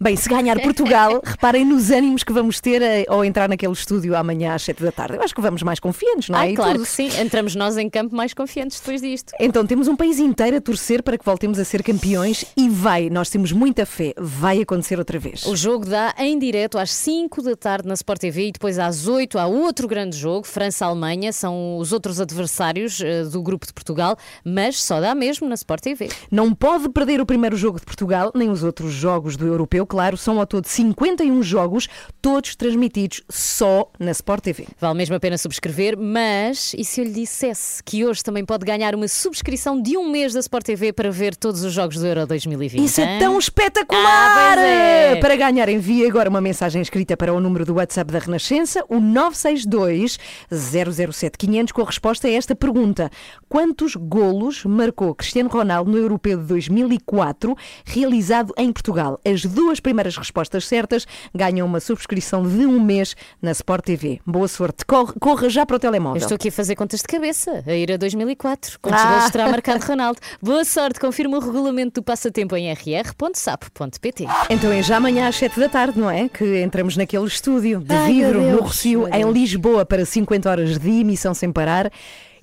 Bem, se ganhar Portugal, reparem nos ânimos que vamos ter eh, ao entrar naquele estúdio amanhã às 7 da tarde. Eu acho que vamos mais confiantes, não é? Ai, E claro tudo. que sim. Entramos nós em campo mais confiantes depois disto. Então temos um país inteiro a torcer para que voltemos a ser campeões e vai, nós temos muita fé, vai acontecer outra vez. O jogo dá em direto às 5 da tarde na Sport TV e depois às 8 há outro grande jogo, França-Alemanha, são os outros adversários eh, do grupo de Portugal, mas só dá mesmo na Sport TV. Não pode perder o primeiro jogo de Portugal, nem os outros jogos do europeu, claro, são ao todo 51 jogos, todos transmitidos só na Sport TV. Vale mesmo a pena subscrever, mas e se eu lhe dissesse que hoje também pode ganhar uma subscrição de um mês da Sport TV para ver todos os jogos do Euro 2020? Isso é hein? tão espetacular! Ah, é. Para ganhar, envie agora uma mensagem escrita para o número do WhatsApp da Renascença, o 962 007 500, com a resposta a esta pergunta: Quantos golos marcou Cristiano Ronaldo no Europeu de 2004, realizado em Portugal? As duas primeiras respostas certas ganham uma subscrição de um mês na Sport TV. Boa sorte. Corre- corra já para o Eu telemóvel. estou aqui a fazer contas de cabeça, a ir a 2004. Quantos Ah. gols terá marcado Ronaldo? Boa sorte, confirma o regulamento do passatempo em rr.sapo.pt. Então é já amanhã às 7 da tarde, não é? Que entramos naquele estúdio de Ai, vidro no Rocio, em. Lisboa, para 50 horas de emissão sem parar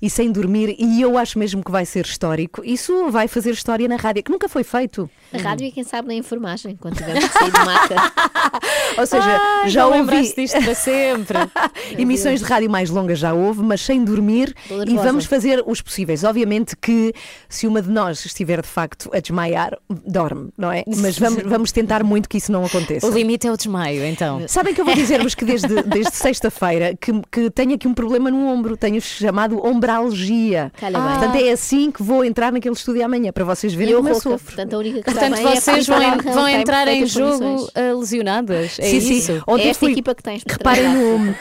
e sem dormir. E eu acho mesmo que vai ser histórico. Isso vai fazer história na rádio, que nunca foi feito. Na rádio e quem sabe na enfermagem, quando tivermos que sair de mata. Ou seja, Ai, já ouvi disto para sempre. emissões de rádio mais longas já houve, mas sem dormir e vamos fazer os possíveis. Obviamente que se uma de nós estiver de facto a desmaiar, dorme, não é? Mas vamos, vamos tentar muito que isso não aconteça. O limite é o desmaio, então. Sabem que eu vou dizer-vos que desde, desde sexta-feira que, que tenho aqui um problema no ombro, tenho chamado ombralgia. Calha bem. Portanto, é assim que vou entrar naquele estúdio amanhã, para vocês verem eu como eu rouca, sofro. portanto a única que Portanto, é vocês a vão, Filipa vão entrar em jogo ah, lesionadas. É sim, sim. isso. Ontem É esta fui, equipa que tens reparem no,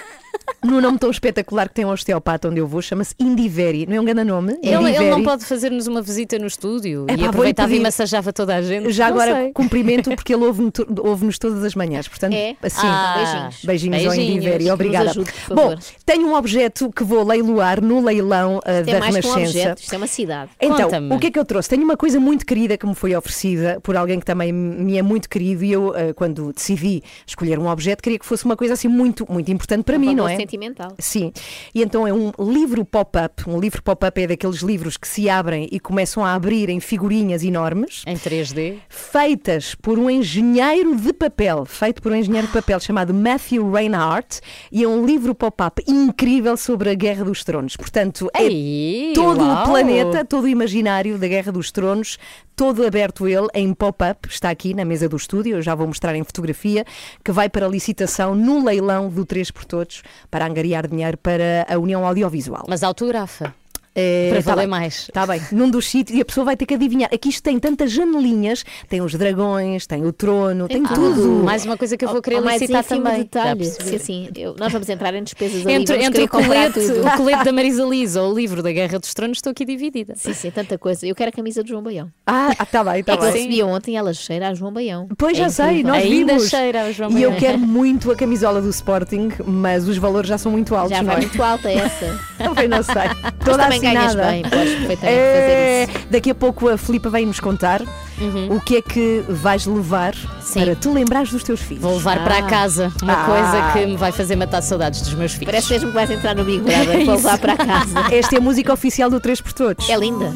no nome tão espetacular que tem um osteopata onde eu vou, chama-se Indiveri. Não é um grande nome? Ele, ele Indiveri. não pode fazer-nos uma visita no estúdio Epá, e aproveitava e massajava toda a gente. Já Não agora sei. cumprimento porque ele ouve-nos todas as manhãs. Portanto, É? assim, Ah, beijinhos. beijinhos, ao Beijinhos. Indiveri. Nos Obrigada. ajude, Bom, tenho um objeto que vou leiloar no leilão ah, Isto da é mais que um Renascença. objeto, isto é uma cidade. Então, o que é que eu trouxe? Tenho uma coisa muito querida que me foi oferecida por alguém que também me é muito querido e eu, eh, quando decidi escolher um objeto, queria que fosse uma coisa assim muito, muito importante para mim, não valor é? sentimental. Sim. E então é um livro pop-up. Um livro pop-up é daqueles livros que se abrem e começam a abrir em figurinhas enormes, Em 3D. feitas por um engenheiro de papel, feito por um engenheiro de papel chamado Matthew Reinhardt, e é um livro pop-up incrível sobre a Guerra dos Tronos. Portanto, é Ei, todo uau. o planeta, todo o imaginário da Guerra dos Tronos, todo aberto ele em pop-up, está aqui na mesa do estúdio, eu já vou mostrar em fotografia, que vai para licitação no leilão do 3 por Todos para angariar dinheiro para a União Audiovisual. Mas autografa. É, Para tá valer bem. mais. Está bem, num dos sítios, e a pessoa vai ter que adivinhar. Aqui isto tem tantas janelinhas, tem os dragões, tem o trono, tem, tudo. Mais uma coisa que eu vou querer mais licitar também. detalhe. Já percebi. Sim, sim, eu- nós vamos entrar em despesas ali, Entre, entre o, colete, o colete da Marisa Liza ou o livro da Guerra dos Tronos, estou aqui dividida. Sim, sim, tanta coisa. Eu quero a camisa do João Baião. Ah, está bem, está É que eu bem. recebi ontem, ela cheira a João Baião. Pois É já sei, incrível. nós Ainda vimos. cheira a João E eu Baião. quero muito a camisola do Sporting, mas os valores já são muito altos, Já não vai é? muito alta essa. Também não sei. Mas Toda também ganhas assinada. bem, podes perfeitamente É, fazer isso. Daqui a pouco a Filipa vai nos contar o que é que vais levar Sim. para te lembrares dos teus filhos. Vou levar para Ah. casa uma Ah. coisa que me vai fazer matar saudades dos meus filhos. Parece mesmo que vais entrar no Big Brother para isso. levar para casa. Esta é a música oficial do 3 por Todos. É linda.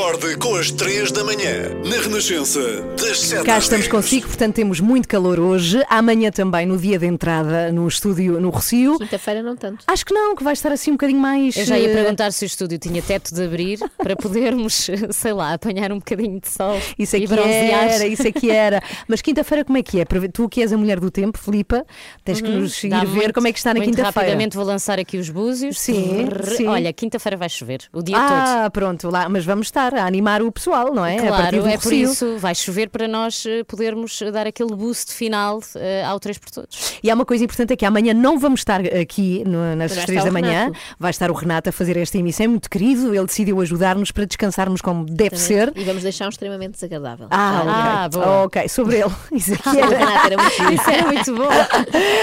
Acorde com as 3 da manhã. Na Renascença, das 7 Cá estamos 10. consigo, portanto temos muito calor hoje. Amanhã também, no dia de entrada no estúdio no Rocio. Quinta-feira não tanto. Acho que não, que vai estar assim um bocadinho mais. Eu já ia eh, perguntar se o estúdio tinha teto de abrir para podermos, sei lá, apanhar um bocadinho de sol Isso é e que bronzear. era, isso é que era. Mas quinta-feira como é que é? Tu que és a mulher do tempo, Filipa, tens que Uhum. nos ir Dá ver muito- como é que está na muito quinta-feira. rapidamente vou lançar aqui os búzios. Sim, sim. Olha, quinta-feira vai chover, o dia todo. Ah, pronto, lá, mas vamos estar a animar o pessoal, não é? a partir Claro, do é por isso, vai chover para nós eh, podermos dar aquele boost final eh, ao 3 por todos. E há uma coisa importante é que amanhã não vamos estar aqui no- nas Mas vai 3 estar da manhã. Renato. Vai estar o Renato a fazer esta emissão. É muito querido, ele decidiu ajudar-nos para descansarmos como deve ser. E vamos deixar um extremamente desagradável. Ah, ok. ok, sobre ele. Isso aqui O Renato era muito giro. Isso era muito bom.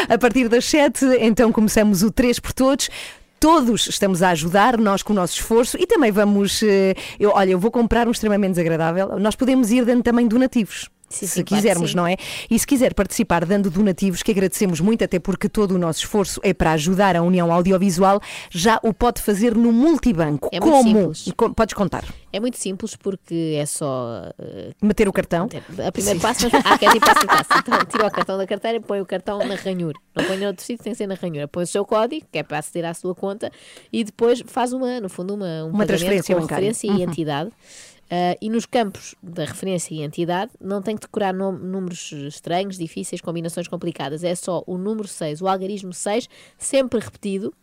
A partir das 7, então começamos o 3 por todos. Todos estamos a ajudar, nós com o nosso esforço e também vamos. eh, Eu, olha, eu vou comprar um extremamente desagradável. Nós podemos ir dando também donativos. Sim, se sim, quisermos, não é? E se quiser participar dando donativos, que agradecemos muito, até porque todo o nosso esforço é para ajudar a União Audiovisual, já o pode fazer no multibanco. É muito Como? simples. Podes contar. É muito simples porque é só. eh, Meter o cartão. A primeiro Sim. passo, mas, ah, quer ir passo a passo. Então, tira o cartão da carteira e põe o cartão na ranhura. Não põe noutro sítio, tem que ser na ranhura. Põe o seu código, que é para aceder à sua conta, e depois faz uma, no fundo, uma, um Uma transferência com bancária. referência Uhum. e entidade. Ah, e nos campos da referência e entidade não tem que decorar números estranhos, difíceis, combinações complicadas. É só o número 6, o algarismo 6, sempre repetido.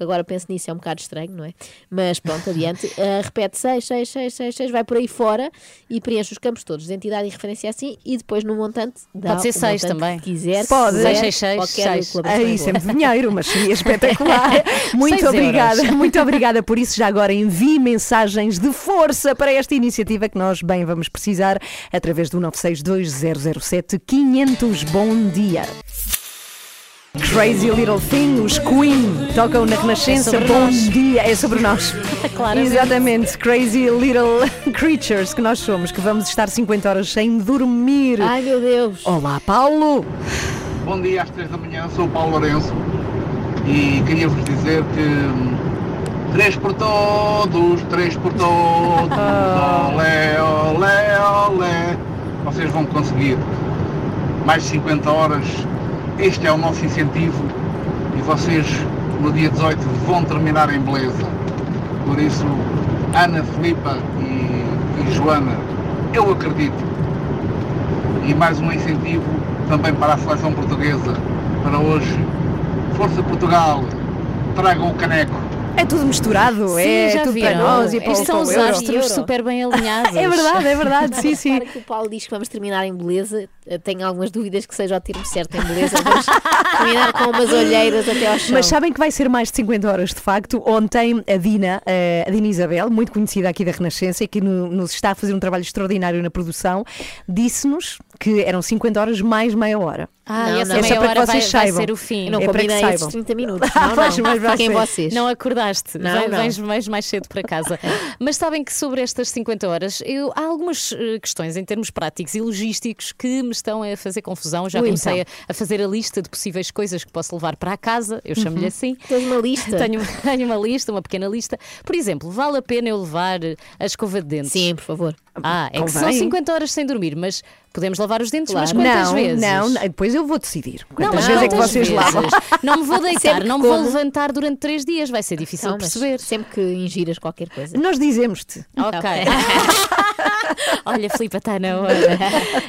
Porque agora penso nisso, é um bocado estranho, não é? Mas pronto, adiante. Ah, repete 6, 6, 6, 6, 6, vai por aí fora e preenche os campos todos, de entidade e referência assim, e depois no montante dá Pode ser o seis montante também. que quiser. Pode. se quiser, Seis, seis, qualquer seis. colaboração Aí, é boa. sempre dinheiro, mas seria espetacular. Muito obrigada, euros. muito obrigada por isso. Já agora envie mensagens de força para esta iniciativa que nós bem vamos precisar através do 962 500. Bom dia. Crazy Little Thing, os Queen tocam na Renascença. É Bom nós. dia, é sobre nós. Claramente. Exatamente, Crazy Little Creatures que nós somos, que vamos estar 50 horas sem dormir. Ai meu Deus! Olá, Paulo! Bom dia às 3 da manhã, sou o Paulo Lourenço e queria-vos dizer que hum, três por todos, três por todos, olé, olé, olé. Vocês vão conseguir mais de 50 horas. Este é o nosso incentivo e vocês no dia 18 vão terminar em beleza. Por isso, Ana, Filipa e, e Joana, eu acredito e mais um incentivo também para a seleção portuguesa para hoje. Força Portugal, tragam o caneco. É tudo misturado, Sim, é já tudo viram? para nós e para Estes o são os astros super bem alinhados. É verdade, é verdade, sim, sim. Repara que o Paulo diz que vamos terminar em beleza. Tenho algumas dúvidas que seja o termo certo em beleza. Vamos terminar com umas olheiras até ao chão. Mas sabem que vai ser mais de 50 horas, de facto. Ontem a Dina, eh, a Dina Isabel, muito conhecida aqui da Renascença e que no- nos está a fazer um trabalho extraordinário na produção, disse-nos que eram 50 horas mais meia hora. Ah, Não, essa não. meia É só para hora que vai, vocês vai saibam. ser o fim. Eu não É combinei esses saibam. 30 minutos. Não, não. mas Fiquem vocês. Não acordaste, Não, Vem- não. Vens, vens mais cedo para casa. Mas sabem que sobre estas 50 horas, eu, há algumas eh, questões em termos práticos e logísticos que me estão a fazer confusão. Já Ui, comecei então. a, a fazer a lista de possíveis coisas que posso levar para a casa, eu chamo-lhe Uhum. assim. Tens uma lista? Tenho, tenho uma lista, uma pequena lista. Por exemplo, vale a pena eu levar a escova de dentes? Sim, por favor. Ah, é que são Convém. 50 horas sem dormir, mas podemos lavar os dentes, mas Claro. quantas não, vezes? não, não, depois eu vou decidir. Não, Quantas mas vezes é que vocês vezes? lavam? Não me vou deitar, não me que vou como. levantar durante três dias, vai ser difícil Não, mas perceber. sempre que ingiras qualquer coisa. Nós dizemos-te. Ok. Olha, Filipe, está na hora.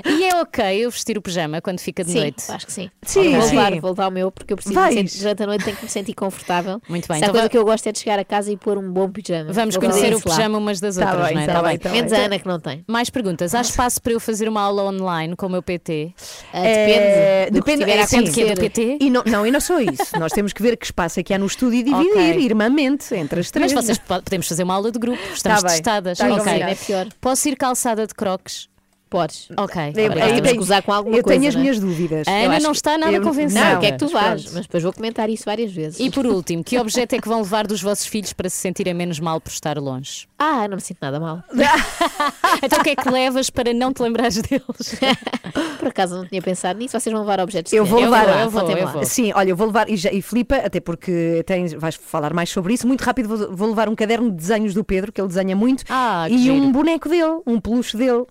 E é ok eu vestir o pijama quando fica de Sim, noite? acho que sim. Sim, vou, sim. Levar, vou levar o meu porque eu preciso Vais. me sentir, durante a noite tenho que me sentir confortável. Muito bem, Se então coisa va- que eu gosto é de chegar a casa e pôr um bom pijama. Vamos Vou conhecer o pijama umas das Tá outras, bem, não é? tá Tá bem, bem. tá Menos a Ana que não tem. Mais perguntas. Há espaço para eu fazer uma aula online com o meu PT? Ah, depende. Do que tiver a é que do PT? E não, não, e não só isso. Nós temos que ver que espaço é que há no estúdio e dividir Ok. irmãmente entre as três. Mas vocês po- podemos fazer uma aula de grupo, estamos Tá bem, testadas. tá ok. É pior. Posso ir calçada de croques? Podes. Ok. Eu- temos eu que tenho- com alguma eu tenho coisa, as não é? minhas dúvidas. A Ana não está nada eu- convencida. Não, o que é que tu Mas vais? pronto. Mas depois vou comentar isso várias vezes. E por último, que objeto é que vão levar dos vossos filhos para se sentirem menos mal por estar longe? Ah, não me sinto nada mal. Então o que é que levas para não te lembrares deles? Por acaso não tinha pensado nisso. Vocês vão levar objetos Eu de vou levar, eu vou, eu vou. Sim, olha, eu vou levar, e, já, e Filipa, até porque tens, vais falar mais sobre isso, muito rápido vou, vou levar um caderno de desenhos do Pedro, que ele desenha muito, Ah, que e giro. um boneco dele, um peluche dele.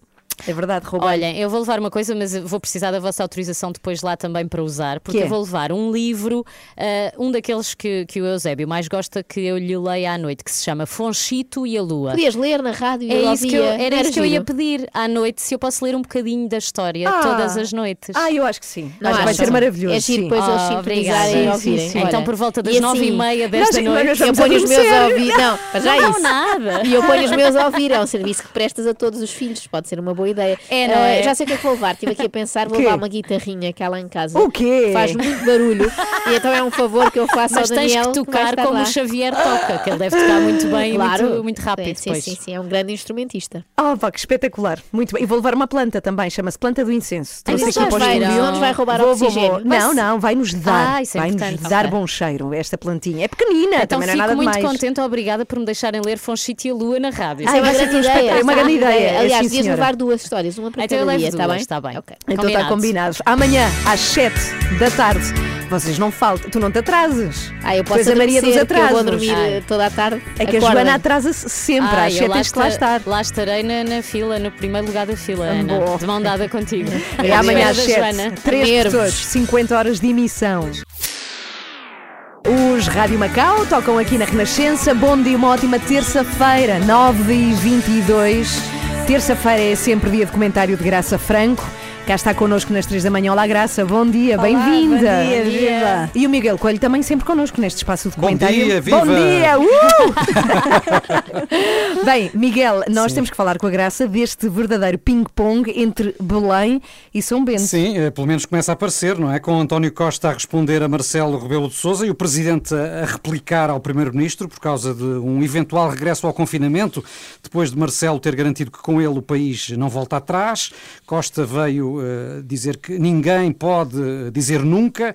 É verdade, roubei. Olhem, eu vou levar uma coisa, mas vou precisar da vossa autorização depois lá também para usar, porque Que é? eu vou levar um livro, ah, um daqueles que, que o Eusébio mais gosta que eu lhe leia à noite, que se chama Fonchito e a Lua. Podias ler na rádio e É isso que eu, ouvia. era isso que eu ia pedir à noite, se eu posso ler um bocadinho da história Ah. todas as noites. Ah, eu acho que sim. Não acho que vai ser maravilhoso. É giro depois eles Ah, sintonizarem obrigada. e ouvirem. Então, por volta das nove e assim, meia desta noite. nós eu ponho os meus a ouvir. Não, já é Não, isso. nada. E eu ponho os meus a ouvir. É um serviço que prestas a todos os filhos. Pode ser uma boa ideia. É, não Ah, é? Já sei o que é que vou levar. Estive aqui a pensar. Vou levar uma guitarrinha que há lá em casa. O quê? Faz muito barulho. E então é um favor que eu faço Mas ao tens Daniel. que vai tocar estar como lá. o Xavier toca, que ele deve tocar muito bem Claro. e muito, muito rápido sim. Sim, sim, sim. É um grande instrumentista. Ah, pá, que espetacular. Muito bem. E vou levar uma planta também, chama-se planta do incenso. Ai, Trouxe isso aqui vai, não nos vai roubar Vou, oxigênio. vou. Mas- Não, não, vai-nos dar. Ah, é vai-nos importante. dar bom cheiro, esta plantinha. É pequenina, Então também não é fico nada muito demais. contente, obrigada por me deixarem ler Fonchito e a Lua na rádio. Isso é uma vai grande ideia. é uma grande ideia, Aliás, sim, devias senhora. levar duas histórias, uma para Então eu cada levo dia, está duas, bem? está bem. Ok. Então está Combinado. Amanhã, às 7 da tarde, vocês não faltam. Tu não te atrases. Ah, eu posso és a Maria dos que eu vou atrasos. dormir Ai. eh, toda a tarde. É que a Acordem. Joana atrasa-se sempre. Ah, às eu 7 lá, tens que lá esta- estar. lá estarei na, na fila, no primeiro lugar da fila, Ana. Boa. De mão dada contigo. É amanhã às da 7. Joana. 3 Nervos. pessoas, 50 horas de emissão. Os Rádio Macau tocam aqui na Renascença. Bom dia, uma ótima terça-feira, 9 e 22 Terça-feira é sempre dia de comentário de Graça Franco. Cá está connosco nas 3 da manhã. Olá, Graça, bom dia, bem-vinda. bom dia, viva. E o Miguel Coelho também sempre connosco neste espaço de Bom comentário. dia, viva. Bom dia, uh! Bem, Miguel, nós temos que falar com a Graça deste verdadeiro ping-pong entre Belém e São Bento. Sim, eh, pelo menos começa a aparecer, não é? Com António Costa a responder a Marcelo Rebelo de Sousa e o Presidente a replicar ao Primeiro-Ministro por causa de um eventual regresso ao confinamento, depois de Marcelo ter garantido que com ele o país não volta atrás. Costa veio dizer que ninguém pode dizer nunca.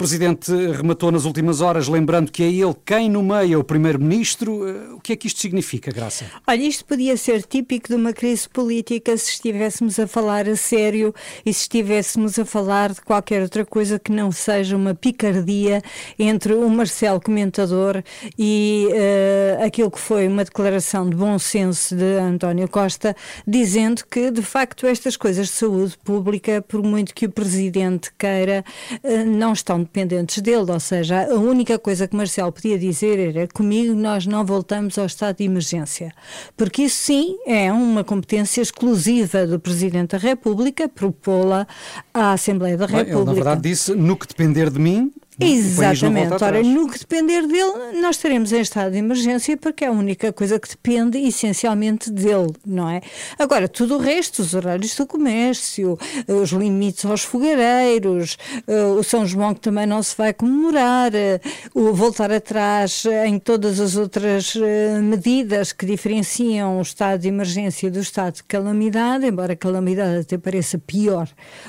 Presidente rematou nas últimas horas, lembrando que é ele quem nomeia o Primeiro-Ministro. Eh, o que é que isto significa, Graça? Olha, isto podia ser típico de uma crise política se estivéssemos a falar a sério e se estivéssemos a falar de qualquer outra coisa que não seja uma picardia entre o Marcelo comentador e eh, aquilo que foi uma declaração de bom senso de António Costa, dizendo que de facto estas coisas de saúde pública, por muito que o Presidente queira, eh, não estão dependentes dele, ou seja, a única coisa que Marcelo podia dizer era comigo nós não voltamos ao estado de emergência, porque isso sim é uma competência exclusiva do Presidente da República, propô-la à Assembleia da Bem, ele, República. na verdade, disse no que depender de mim. Exatamente. Ora, no que depender dele, nós estaremos em estado de emergência porque é a única coisa que depende essencialmente dele, não é? Agora, tudo o resto, os horários do comércio, os limites aos fogareiros, eh, o São João que também não se vai comemorar, eh, o voltar atrás em todas as outras eh, medidas que diferenciam o estado de emergência do estado de calamidade, embora calamidade até pareça pior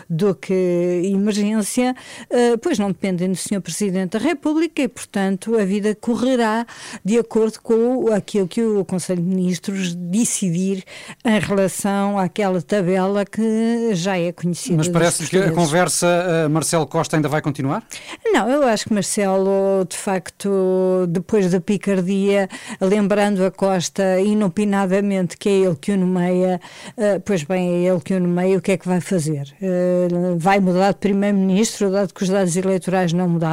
do que emergência, eh, pois não dependem do Sr. Presidente da República e, portanto, a vida correrá de acordo com aquilo que o Conselho de Ministros decidir em relação àquela tabela que já é conhecida. Mas parece que a conversa eh, Marcelo Costa ainda vai continuar? Não, eu acho que Marcelo, de facto, depois da picardia, lembrando a Costa inopinadamente que é ele que o nomeia, eh, pois bem, é ele que o nomeia, o que é que vai fazer? Eh, vai mudar de Primeiro-Ministro, dado que os dados eleitorais não mudaram?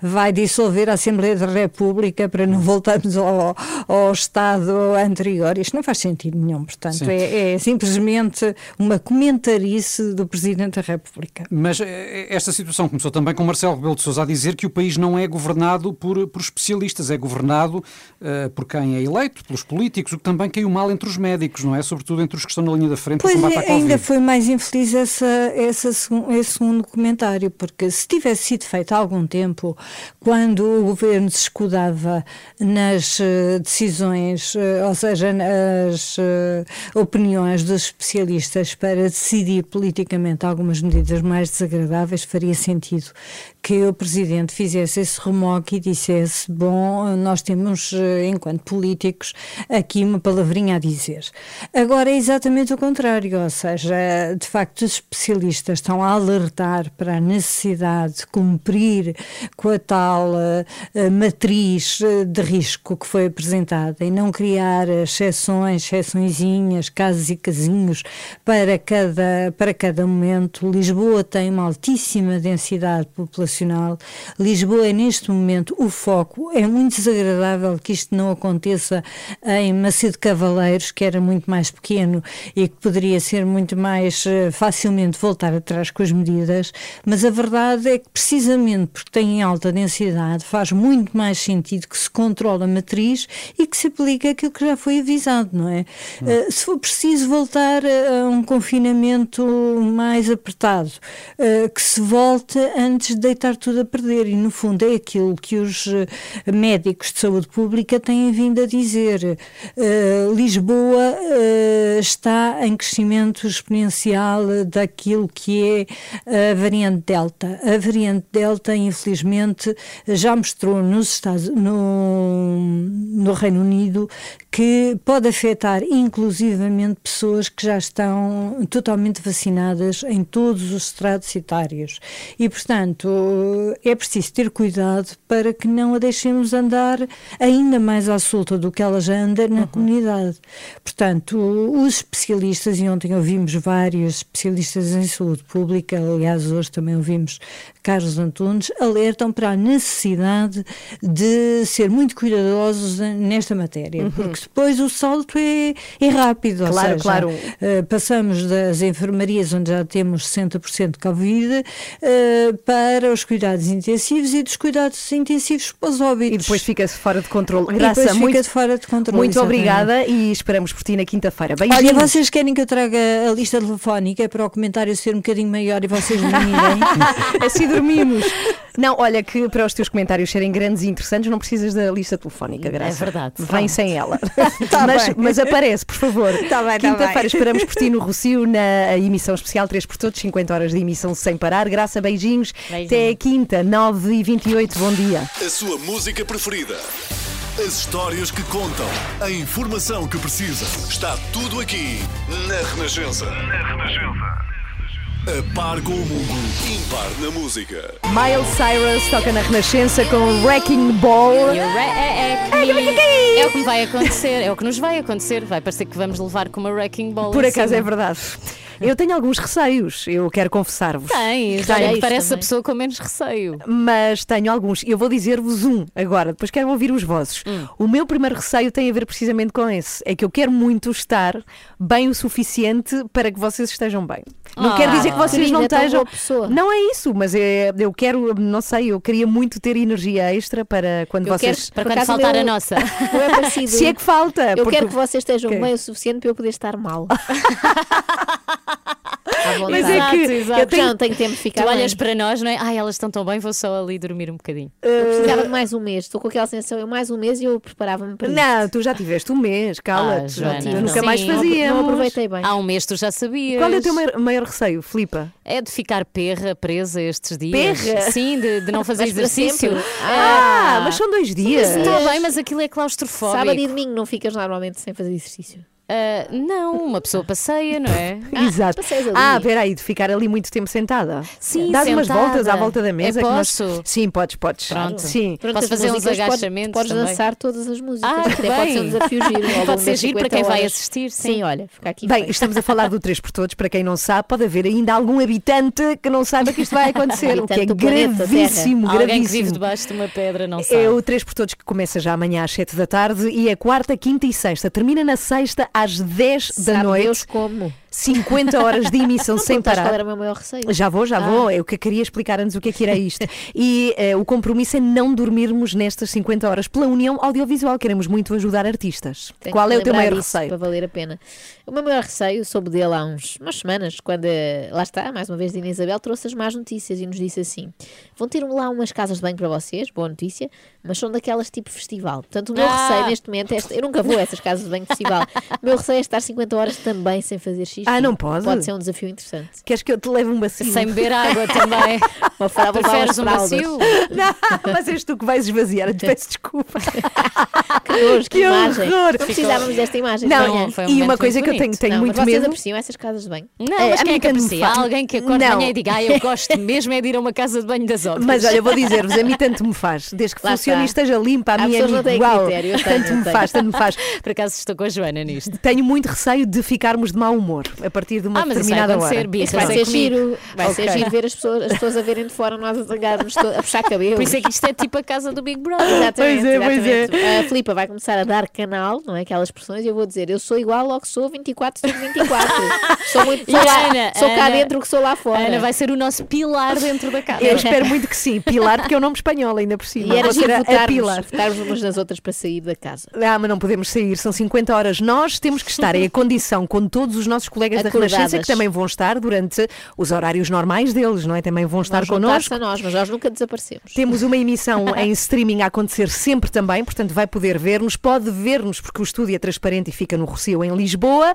Vai dissolver a Assembleia da República para não voltarmos ao, ao estado anterior? Isto não faz sentido nenhum, portanto, é, é simplesmente uma comentarice do Presidente da República. Mas eh, esta situação começou também com Marcelo Rebelo de Sousa a dizer que o país não é governado por, por especialistas, é governado eh, por quem é eleito, pelos políticos, o que também caiu mal entre os médicos, não é? Sobretudo entre os que estão na linha da frente Pois à é, ainda foi mais infeliz essa, essa, esse segundo comentário, porque se tivesse sido feita algum tempo, quando o governo se escudava nas eh, decisões, eh, ou seja, nas eh, opiniões dos especialistas para decidir politicamente algumas medidas mais desagradáveis, faria sentido que o presidente fizesse esse remoque e dissesse: Bom, nós temos, eh, enquanto políticos, aqui uma palavrinha a dizer. Agora é exatamente o contrário, ou seja, de facto, os especialistas estão a alertar para a necessidade de cumprir com a tal eh, matriz de risco que foi apresentada e não criar exceções, exceçõezinhas, casos e casinhos para cada, para cada momento. Lisboa tem uma altíssima densidade populacional. Lisboa é, neste momento, o foco. É muito desagradável que isto não aconteça em Macedo Cavaleiros, que era muito mais pequeno e que poderia ser muito mais eh, facilmente voltar atrás com as medidas, mas a verdade é que precisamente porque tem alta densidade faz muito mais sentido que se controle a matriz e que se aplique aquilo que já foi avisado, não é? Eh, se for preciso voltar a um confinamento mais apertado, eh, que se volte antes de deitar tudo a perder e no fundo é aquilo que os eh, médicos de saúde pública têm vindo a dizer. Eh, Lisboa eh, está em crescimento exponencial daquilo que é a variante Delta. A variante Delta, infelizmente, já mostrou nos Estados, no, no Reino Unido que pode afetar inclusivamente pessoas que já estão totalmente vacinadas em todos os estratos etários. E, portanto, é preciso ter cuidado para que não a deixemos andar ainda mais à solta do que ela já anda na comunidade. Portanto, os especialistas, e ontem ouvimos vários especialistas em saúde pública, aliás, hoje também ouvimos Carlos Antunes, alertam para a necessidade de ser muito cuidadosos nesta matéria, Uhum. porque depois o salto é, é rápido. ou Claro, seja, claro. eh, passamos das enfermarias, onde já temos 60% de Covid, eh, para os cuidados intensivos e dos cuidados intensivos pós óbitos. E depois fica-se fora de controle. E Graça, depois muito, fica fora de controle. muito exatamente. obrigada e esperamos por ti na quinta-feira. Olha, Beijinhos. vocês querem que eu traga a lista telefónica para o comentário ser um bocadinho maior e vocês dormirem? assim dormimos. Não, olha que para os teus comentários serem grandes e interessantes não precisas da lista telefónica, Graça. É verdade. Vem Pronto. sem ela. Tá mas, mas aparece, por favor. Tá bem, tá Quinta-feira bem. esperamos por ti no Rocio, na emissão especial 3 por todos, 50 horas de emissão sem parar. Graça, beijinhos. Beijinho. Até quinta, 9 e 28 Bom dia. A sua música preferida. As histórias que contam. A informação que precisa. Está tudo aqui na Renascença. Na Renascença. A par com o mundo, impar na música. Miles Cyrus toca na Renascença com Wrecking Ball. E o re- é, é, que- é o que vai acontecer, é o que nos vai acontecer. Vai parecer que vamos levar com uma wrecking ball. Por acaso cima. é verdade. Eu tenho alguns receios, eu quero confessar-vos. Olha, parece a pessoa com menos receio. Mas tenho alguns. Eu vou dizer-vos um agora, depois quero ouvir os vossos. Hum. O meu primeiro receio tem a ver precisamente com esse. É que eu quero muito estar bem o suficiente para que vocês estejam bem. Não Ah, quer dizer que vocês não estejam. Não é isso, mas é, eu quero, não sei, eu queria muito ter energia extra para quando Eu vocês. quero- Para quando faltar a nossa. É. Se é que falta. Eu porque- quero que vocês estejam Ok. bem o suficiente para eu poder estar mal. Mas é que Exato, eu tenho, não tenho tempo de ficar Tu bem. olhas para nós, não é? Ai, elas estão tão bem, vou só ali dormir um bocadinho. Eu precisava de mais um mês. Estou com aquela sensação, eu mais um mês e eu preparava-me para isso. Não, tu já tiveste um mês, Ah, cala-te. Não. nunca mais Sim. fazíamos. Não aproveitei bem. Há um mês tu já sabias. Qual é o teu maior, maior receio, Filipa? É de ficar perra, presa estes dias. Perra? Sim, de, de não fazer exercício. sempre? Ah, mas são dois dias. Está bem, mas aquilo é claustrofóbico. Sábado e domingo não ficas normalmente sem fazer exercício. Ah, não, uma pessoa passeia, não é? Exato. passeias ali. Ah, aí, de ficar ali muito tempo sentada. Sim, Dás umas sentada. voltas à volta da mesa. É, que nós- posso? Sim, podes, podes. Pronto. Sim. Durante Posso fazer uns agachamentos Podes, também. dançar todas as músicas. Ah, que Até pode ser um bem. desafio giro. Pode ser giro para 50 quem vai horas. assistir, sim. Sim, olha, fica aqui. Bem, feito. estamos a falar do 3 por todos. Para quem não sabe, pode haver ainda algum habitante que não saiba que isto vai acontecer. o que é gravíssimo, Alguém que vive gravíssimo. debaixo de uma pedra não sabe. É o 3 por todos que começa já amanhã às 7 da tarde e a quarta, quinta e sexta termina na sexta às 10 da Sabe noite. Deus como? 50 horas de emissão Não sem parar. qual era o meu maior receio? Já vou, já Ah. vou. Eu que queria explicar antes o que é que era isto. E eh, o compromisso é não dormirmos nestas 50 horas pela União Audiovisual. Queremos muito ajudar artistas. Tenho Qual é o teu maior receio? Para valer a pena. O meu maior receio, soube dele há uns, umas semanas, quando, eh, lá está, mais uma vez, Dina Isabel trouxe as más notícias e nos disse assim: vão ter lá umas casas de banho para vocês, boa notícia, mas são daquelas tipo festival. Portanto, o meu Ah. receio neste momento é. este- Eu nunca vou a essas casas de banho festival. O meu receio é estar 50 horas também sem fazer xixi. Ah, não pode? Pode ser um desafio interessante. Queres que eu te leve um bacio? Sem beber água também. Uma fralda, Preferes um macio? Não, mas és tu que vais esvaziar. Te peço desculpa. Que nojo, que, Que imagem. horror. Não precisávamos desta imagem. Não, foi um e uma coisa que eu tenho, tenho Não, muito mas vocês medo. apreciam essas casas de banho? Não, É, mas a quem é que aprecia? faz. Alguém que acorda de Não. manhã e diga, ah, eu gosto mesmo é de ir a uma casa de banho das outras. Mas olha, vou dizer-vos, a mim tanto me faz. Desde que Lá funcione e está. esteja limpa, a mim é igual. Tanto me faz, tanto me faz. Por acaso estou com a Joana nisto. Tenho muito receio de ficarmos de mau humor a partir de uma Ah, mas isso vai determinada acontecer, hora. Bia, Isso vai ser é comigo. giro. Vai ser Ok. giro ver as pessoas, as pessoas a verem de fora, nós a zangarmos a puxar cabelo. Por isso é que isto é tipo a casa do Big Brother. Exatamente, Pois é, pois é. exatamente. A Filipa vai começar a dar canal, não é? Aquelas expressões, e eu vou dizer, eu sou igual ao que sou 24 sobre 24. sou muito, sou, lá, Ana, sou cá Ana- dentro que sou lá fora. Ana vai ser o nosso pilar dentro da casa. Eu espero muito que sim. Pilar, porque é um nome espanhol ainda por cima. E era ser giro votarmos, umas nas outras para sair da casa. Ah, mas não podemos sair, são 50 horas. Nós temos que estar em condição com todos os nossos colegas da Acordadas. Renascença que também vão estar durante os horários normais deles, não é? Também vão estar Vão juntar-se connosco. a nós, mas nós nunca desaparecemos. Temos uma emissão em streaming a acontecer sempre também, portanto vai poder ver-nos, pode ver-nos porque o estúdio é transparente e fica no Rocio em Lisboa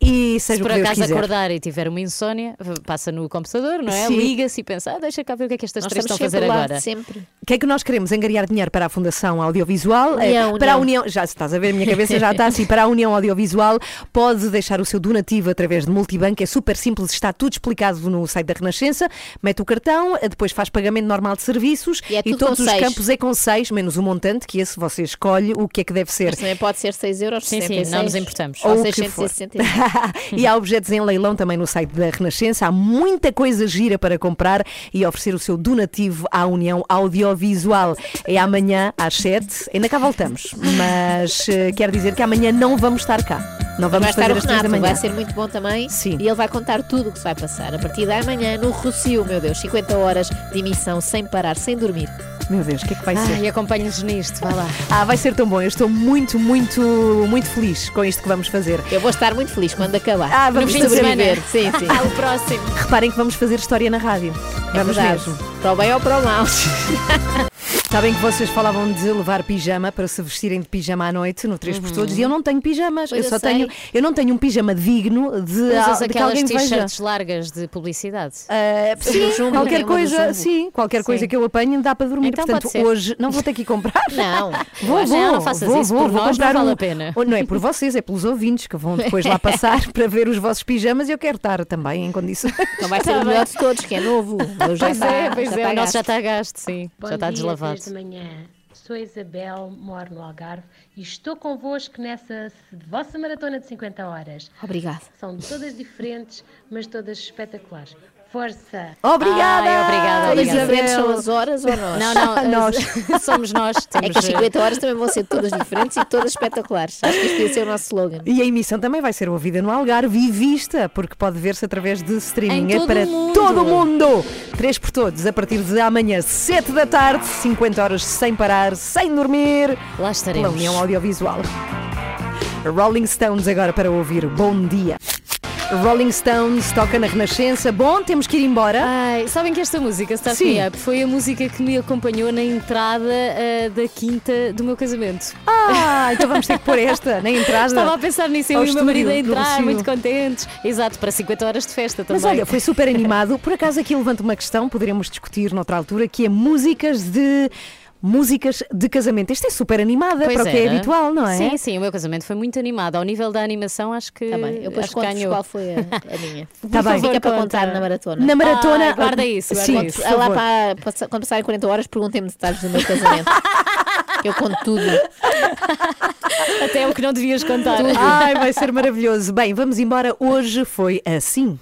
e Se seja por o que Deus acaso quiser. acordar e tiver uma insónia, passa no computador, não é? Liga-se e pensa, ah, deixa cá ver o que é que estas Nós três estão a fazer lá, agora. sempre. O que é que nós queremos? Angariar dinheiro para a Fundação Audiovisual, eh, União, para a União. União, já estás a ver, a minha cabeça já está assim, para a União Audiovisual, pode deixar o seu donativo através de multibanco, é super simples, está tudo explicado no site da Renascença, mete o cartão, depois faz pagamento normal de serviços E é tudo todos com os seis. campos é com 6, menos o montante, que esse você escolhe o que é que deve ser. Mas também pode ser 6 euros, Sim, sim, 66, não nos importamos. Ou Ou o que for. 660. e há objetos em leilão também no site da Renascença. Há muita coisa gira para comprar e oferecer o seu donativo à União Audiovisual. É amanhã às 7. Ainda cá voltamos. Mas eh, quero dizer que amanhã não vamos estar cá. Não vamos vai estar o as 3 da Renato, manhã. vai ser muito bom também. Sim. E ele vai contar tudo o que se vai passar a partir da manhã no Rocio, meu Deus. 50 horas de emissão sem parar, sem dormir. Meu Deus, o que é que vai ser? Ai, acompanhe-nos nisto, vai lá. Ah, vai ser tão bom. Eu estou muito, muito, muito feliz com isto que vamos fazer. Eu vou estar muito feliz quando acabar. Ah, vamos sobreviver. Sim, sim. o próximo. Reparem que vamos fazer história na rádio. É Vamos verdade. mesmo. Para o bem ou para o mal. Sabem que vocês falavam de levar pijama para se vestirem de pijama à noite no 3 por todos e eu não tenho pijamas. Pois eu eu só sei. tenho, eu não tenho um pijama digno de, Usas de que aquelas t-shirts largas de publicidade. Ah, sim, Jumbo, qualquer do coisa, sim, qualquer Sim. coisa que eu apanhe dá para dormir. Então Portanto, hoje não vou ter que ir comprar. Não. Vou, Não, vou, não faças vou, isso, vou, por vou nós não comprar vale um- a pena. Oh, Não é por vocês, é pelos ouvintes que vão depois lá passar para ver os vossos pijamas e eu quero estar também em condições. Então vai ser o melhor de todos, que é novo. Já Pois está, é, pois já é, está o nosso já está a gasto, sim. Bom já está dia, deslavado. da manhã. Sou a Isabel, moro no Algarve e estou convosco nessa vossa maratona de 50 horas. Obrigada. São todas diferentes, mas todas espetaculares. Força! Obrigada! Ai, obrigada, Todas obrigada. diferentes são as horas ou nós? Não, não, Nós. somos nós. É Temos, que as 50 horas também vão ser todas diferentes e todas espetaculares. Acho que isto ia ser o nosso slogan. E a emissão também vai ser ouvida no Algarve e vista, porque pode ver-se através de streaming. Em é todo para mundo. todo o mundo! Três por todos, a partir de amanhã, 7 da tarde, 50 horas sem parar, sem dormir, Lá pela estaremos. União Audiovisual. Rolling Stones agora para ouvir. Bom dia. Rolling Stones toca na Renascença. Bom, temos que ir embora. Ai, sabem que esta música, Start Sim. Me Up, foi a música que me acompanhou na entrada ah, da quinta do meu casamento. Ah, então vamos ter que pôr esta na entrada. Estava a pensar nisso, eu e o meu marido a entrar, muito contentes. Exato, para 50 horas de festa também. Mas olha, foi super animado. Por acaso aqui levanta uma questão, poderemos discutir noutra altura, que é músicas de. Músicas de casamento. Isto é super animada Pois para o que é habitual, não é? Sim, sim, o meu casamento foi muito animado. Ao nível da animação, acho que. Está bem. Eu depois acho que conto qual foi a, a minha. Tá bem. Fica para Conta. contar na maratona. Na maratona. Ai, guarda isso, guarda Sim, isso. por Ah, lá para, para- quando passarem 40 horas, perguntem-me detalhes do meu casamento. Eu conto tudo. Até o que não devias contar. Ai, vai ser maravilhoso. Bem, vamos embora. Hoje foi assim.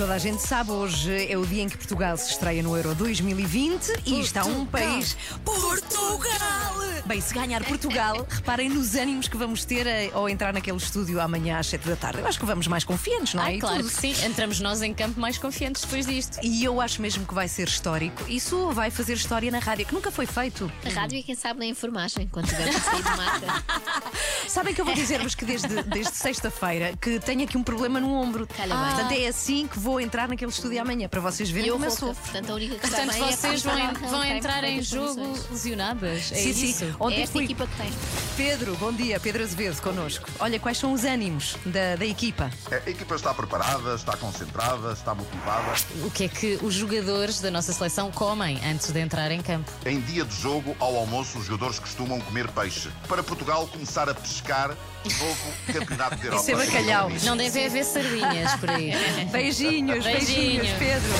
Toda a gente sabe, hoje é o dia em que Portugal se estreia no Euro 2020 e está um país. Portugal! Bem, se ganhar Portugal, reparem nos ânimos que vamos ter eh, ao entrar naquele estúdio amanhã às 7 da tarde. Eu acho que vamos mais confiantes, não é? Ah, claro tudo. que sim. Entramos nós em campo mais confiantes depois disto. E eu acho mesmo que vai ser histórico. Isso vai fazer história na rádio, que nunca foi feito. A rádio é quem sabe na enfermagem, quando tivermos sair de marca. Sabem que eu vou dizer-vos que desde, desde sexta-feira que tenho aqui um problema no ombro. Calha bem. Portanto, é assim que vou entrar naquele estúdio amanhã, para vocês verem Eu como eu sou. portanto, a única que Portanto, bem é vocês vão, vão tem entrar em jogo lesionadas. É Sim, sim. isso. Ontem É esta fui- equipa que tens. Pedro, bom dia. Pedro Azevedo connosco. Olha, quais são os ânimos da, da equipa? A equipa está preparada, está concentrada, está motivada. O que é que os jogadores da nossa seleção comem antes de entrar em campo? Em dia de jogo, ao almoço, os jogadores costumam comer peixe. Para Portugal começar a pescar novo campeonato de Europa. Isso é bacalhau. Não deve haver sardinhas por aí. Beijinhos, beijinhos, Beijinhos. Pedro.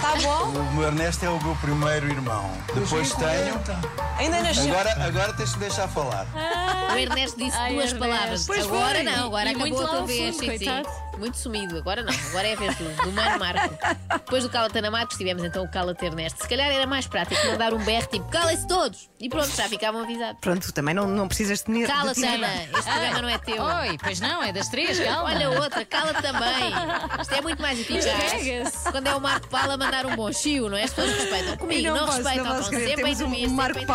Tá bom? O meu Ernesto é o meu primeiro irmão. Depois tenho. Ainda nasceu. Agora, agora tens de deixar falar. O Ernesto disse Ai, duas Ernesto. palavras. Pois agora foi. não, agora E muito acabou a tua vez. fundo, sim, sim. Muito sumido. Agora não, agora é a vez do, do Mano Marco. Depois do Cala-te Marcos, tivemos então o Cala-te Ernesto. Se calhar era mais prático mandar um berro tipo calem-se todos e pronto, já ficavam avisados. Pronto, também não, não precisas de ter- Ana, este programa não é teu. Oi, pois não, é das três, calma. Olha outra, cala-te também. Isto é muito mais eficaz. pega-se. Quando é o Marco Paulo a mandar um bom chiu, não é? As pessoas respeitam. E Comigo, não, posso, respeitam. não posso sempre Temos em um Marco sempre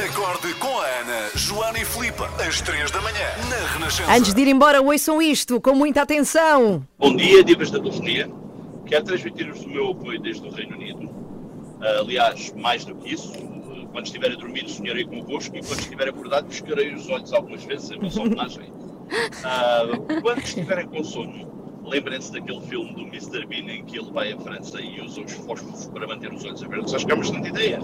Acorde com a Ana, Joana e Filipe, às 3 da manhã, na Renascença. Antes de ir embora, ouçam isto com muita atenção. Bom dia, divas da telefonia. Quero transmitir-vos o meu apoio desde o Reino Unido. Ah, aliás, mais do que isso, quando estiver a dormir, sonharei convosco e quando estiver acordado, pescarei os olhos algumas vezes em vossa homenagem. Ah, quando estiverem com sono, lembrem-se daquele filme do Mr. Bean em que ele vai à França e usa os fósforos para manter os olhos abertos. Acho que é uma excelente ideia.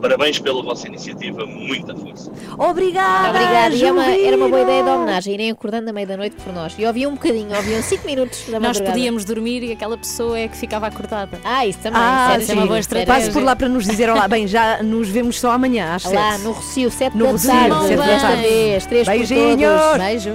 Parabéns pela vossa iniciativa, muita força. Obrigada. Obrigada, e é uma- era uma boa ideia de homenagem, irem acordando à meia-da-noite por nós. E ouviam um bocadinho, ouviam 5 minutos da Nós podíamos dormir e aquela pessoa é que ficava acordada. Ah, isso também. Ah, isso é uma boa estratégia. Passe por lá para nos dizer olá. Bem, já nos vemos só amanhã às Lá 7. no Rocio, 7 No da tarde, sete da desta tarde. vez. Três por Beijinhos. todos. Beijo.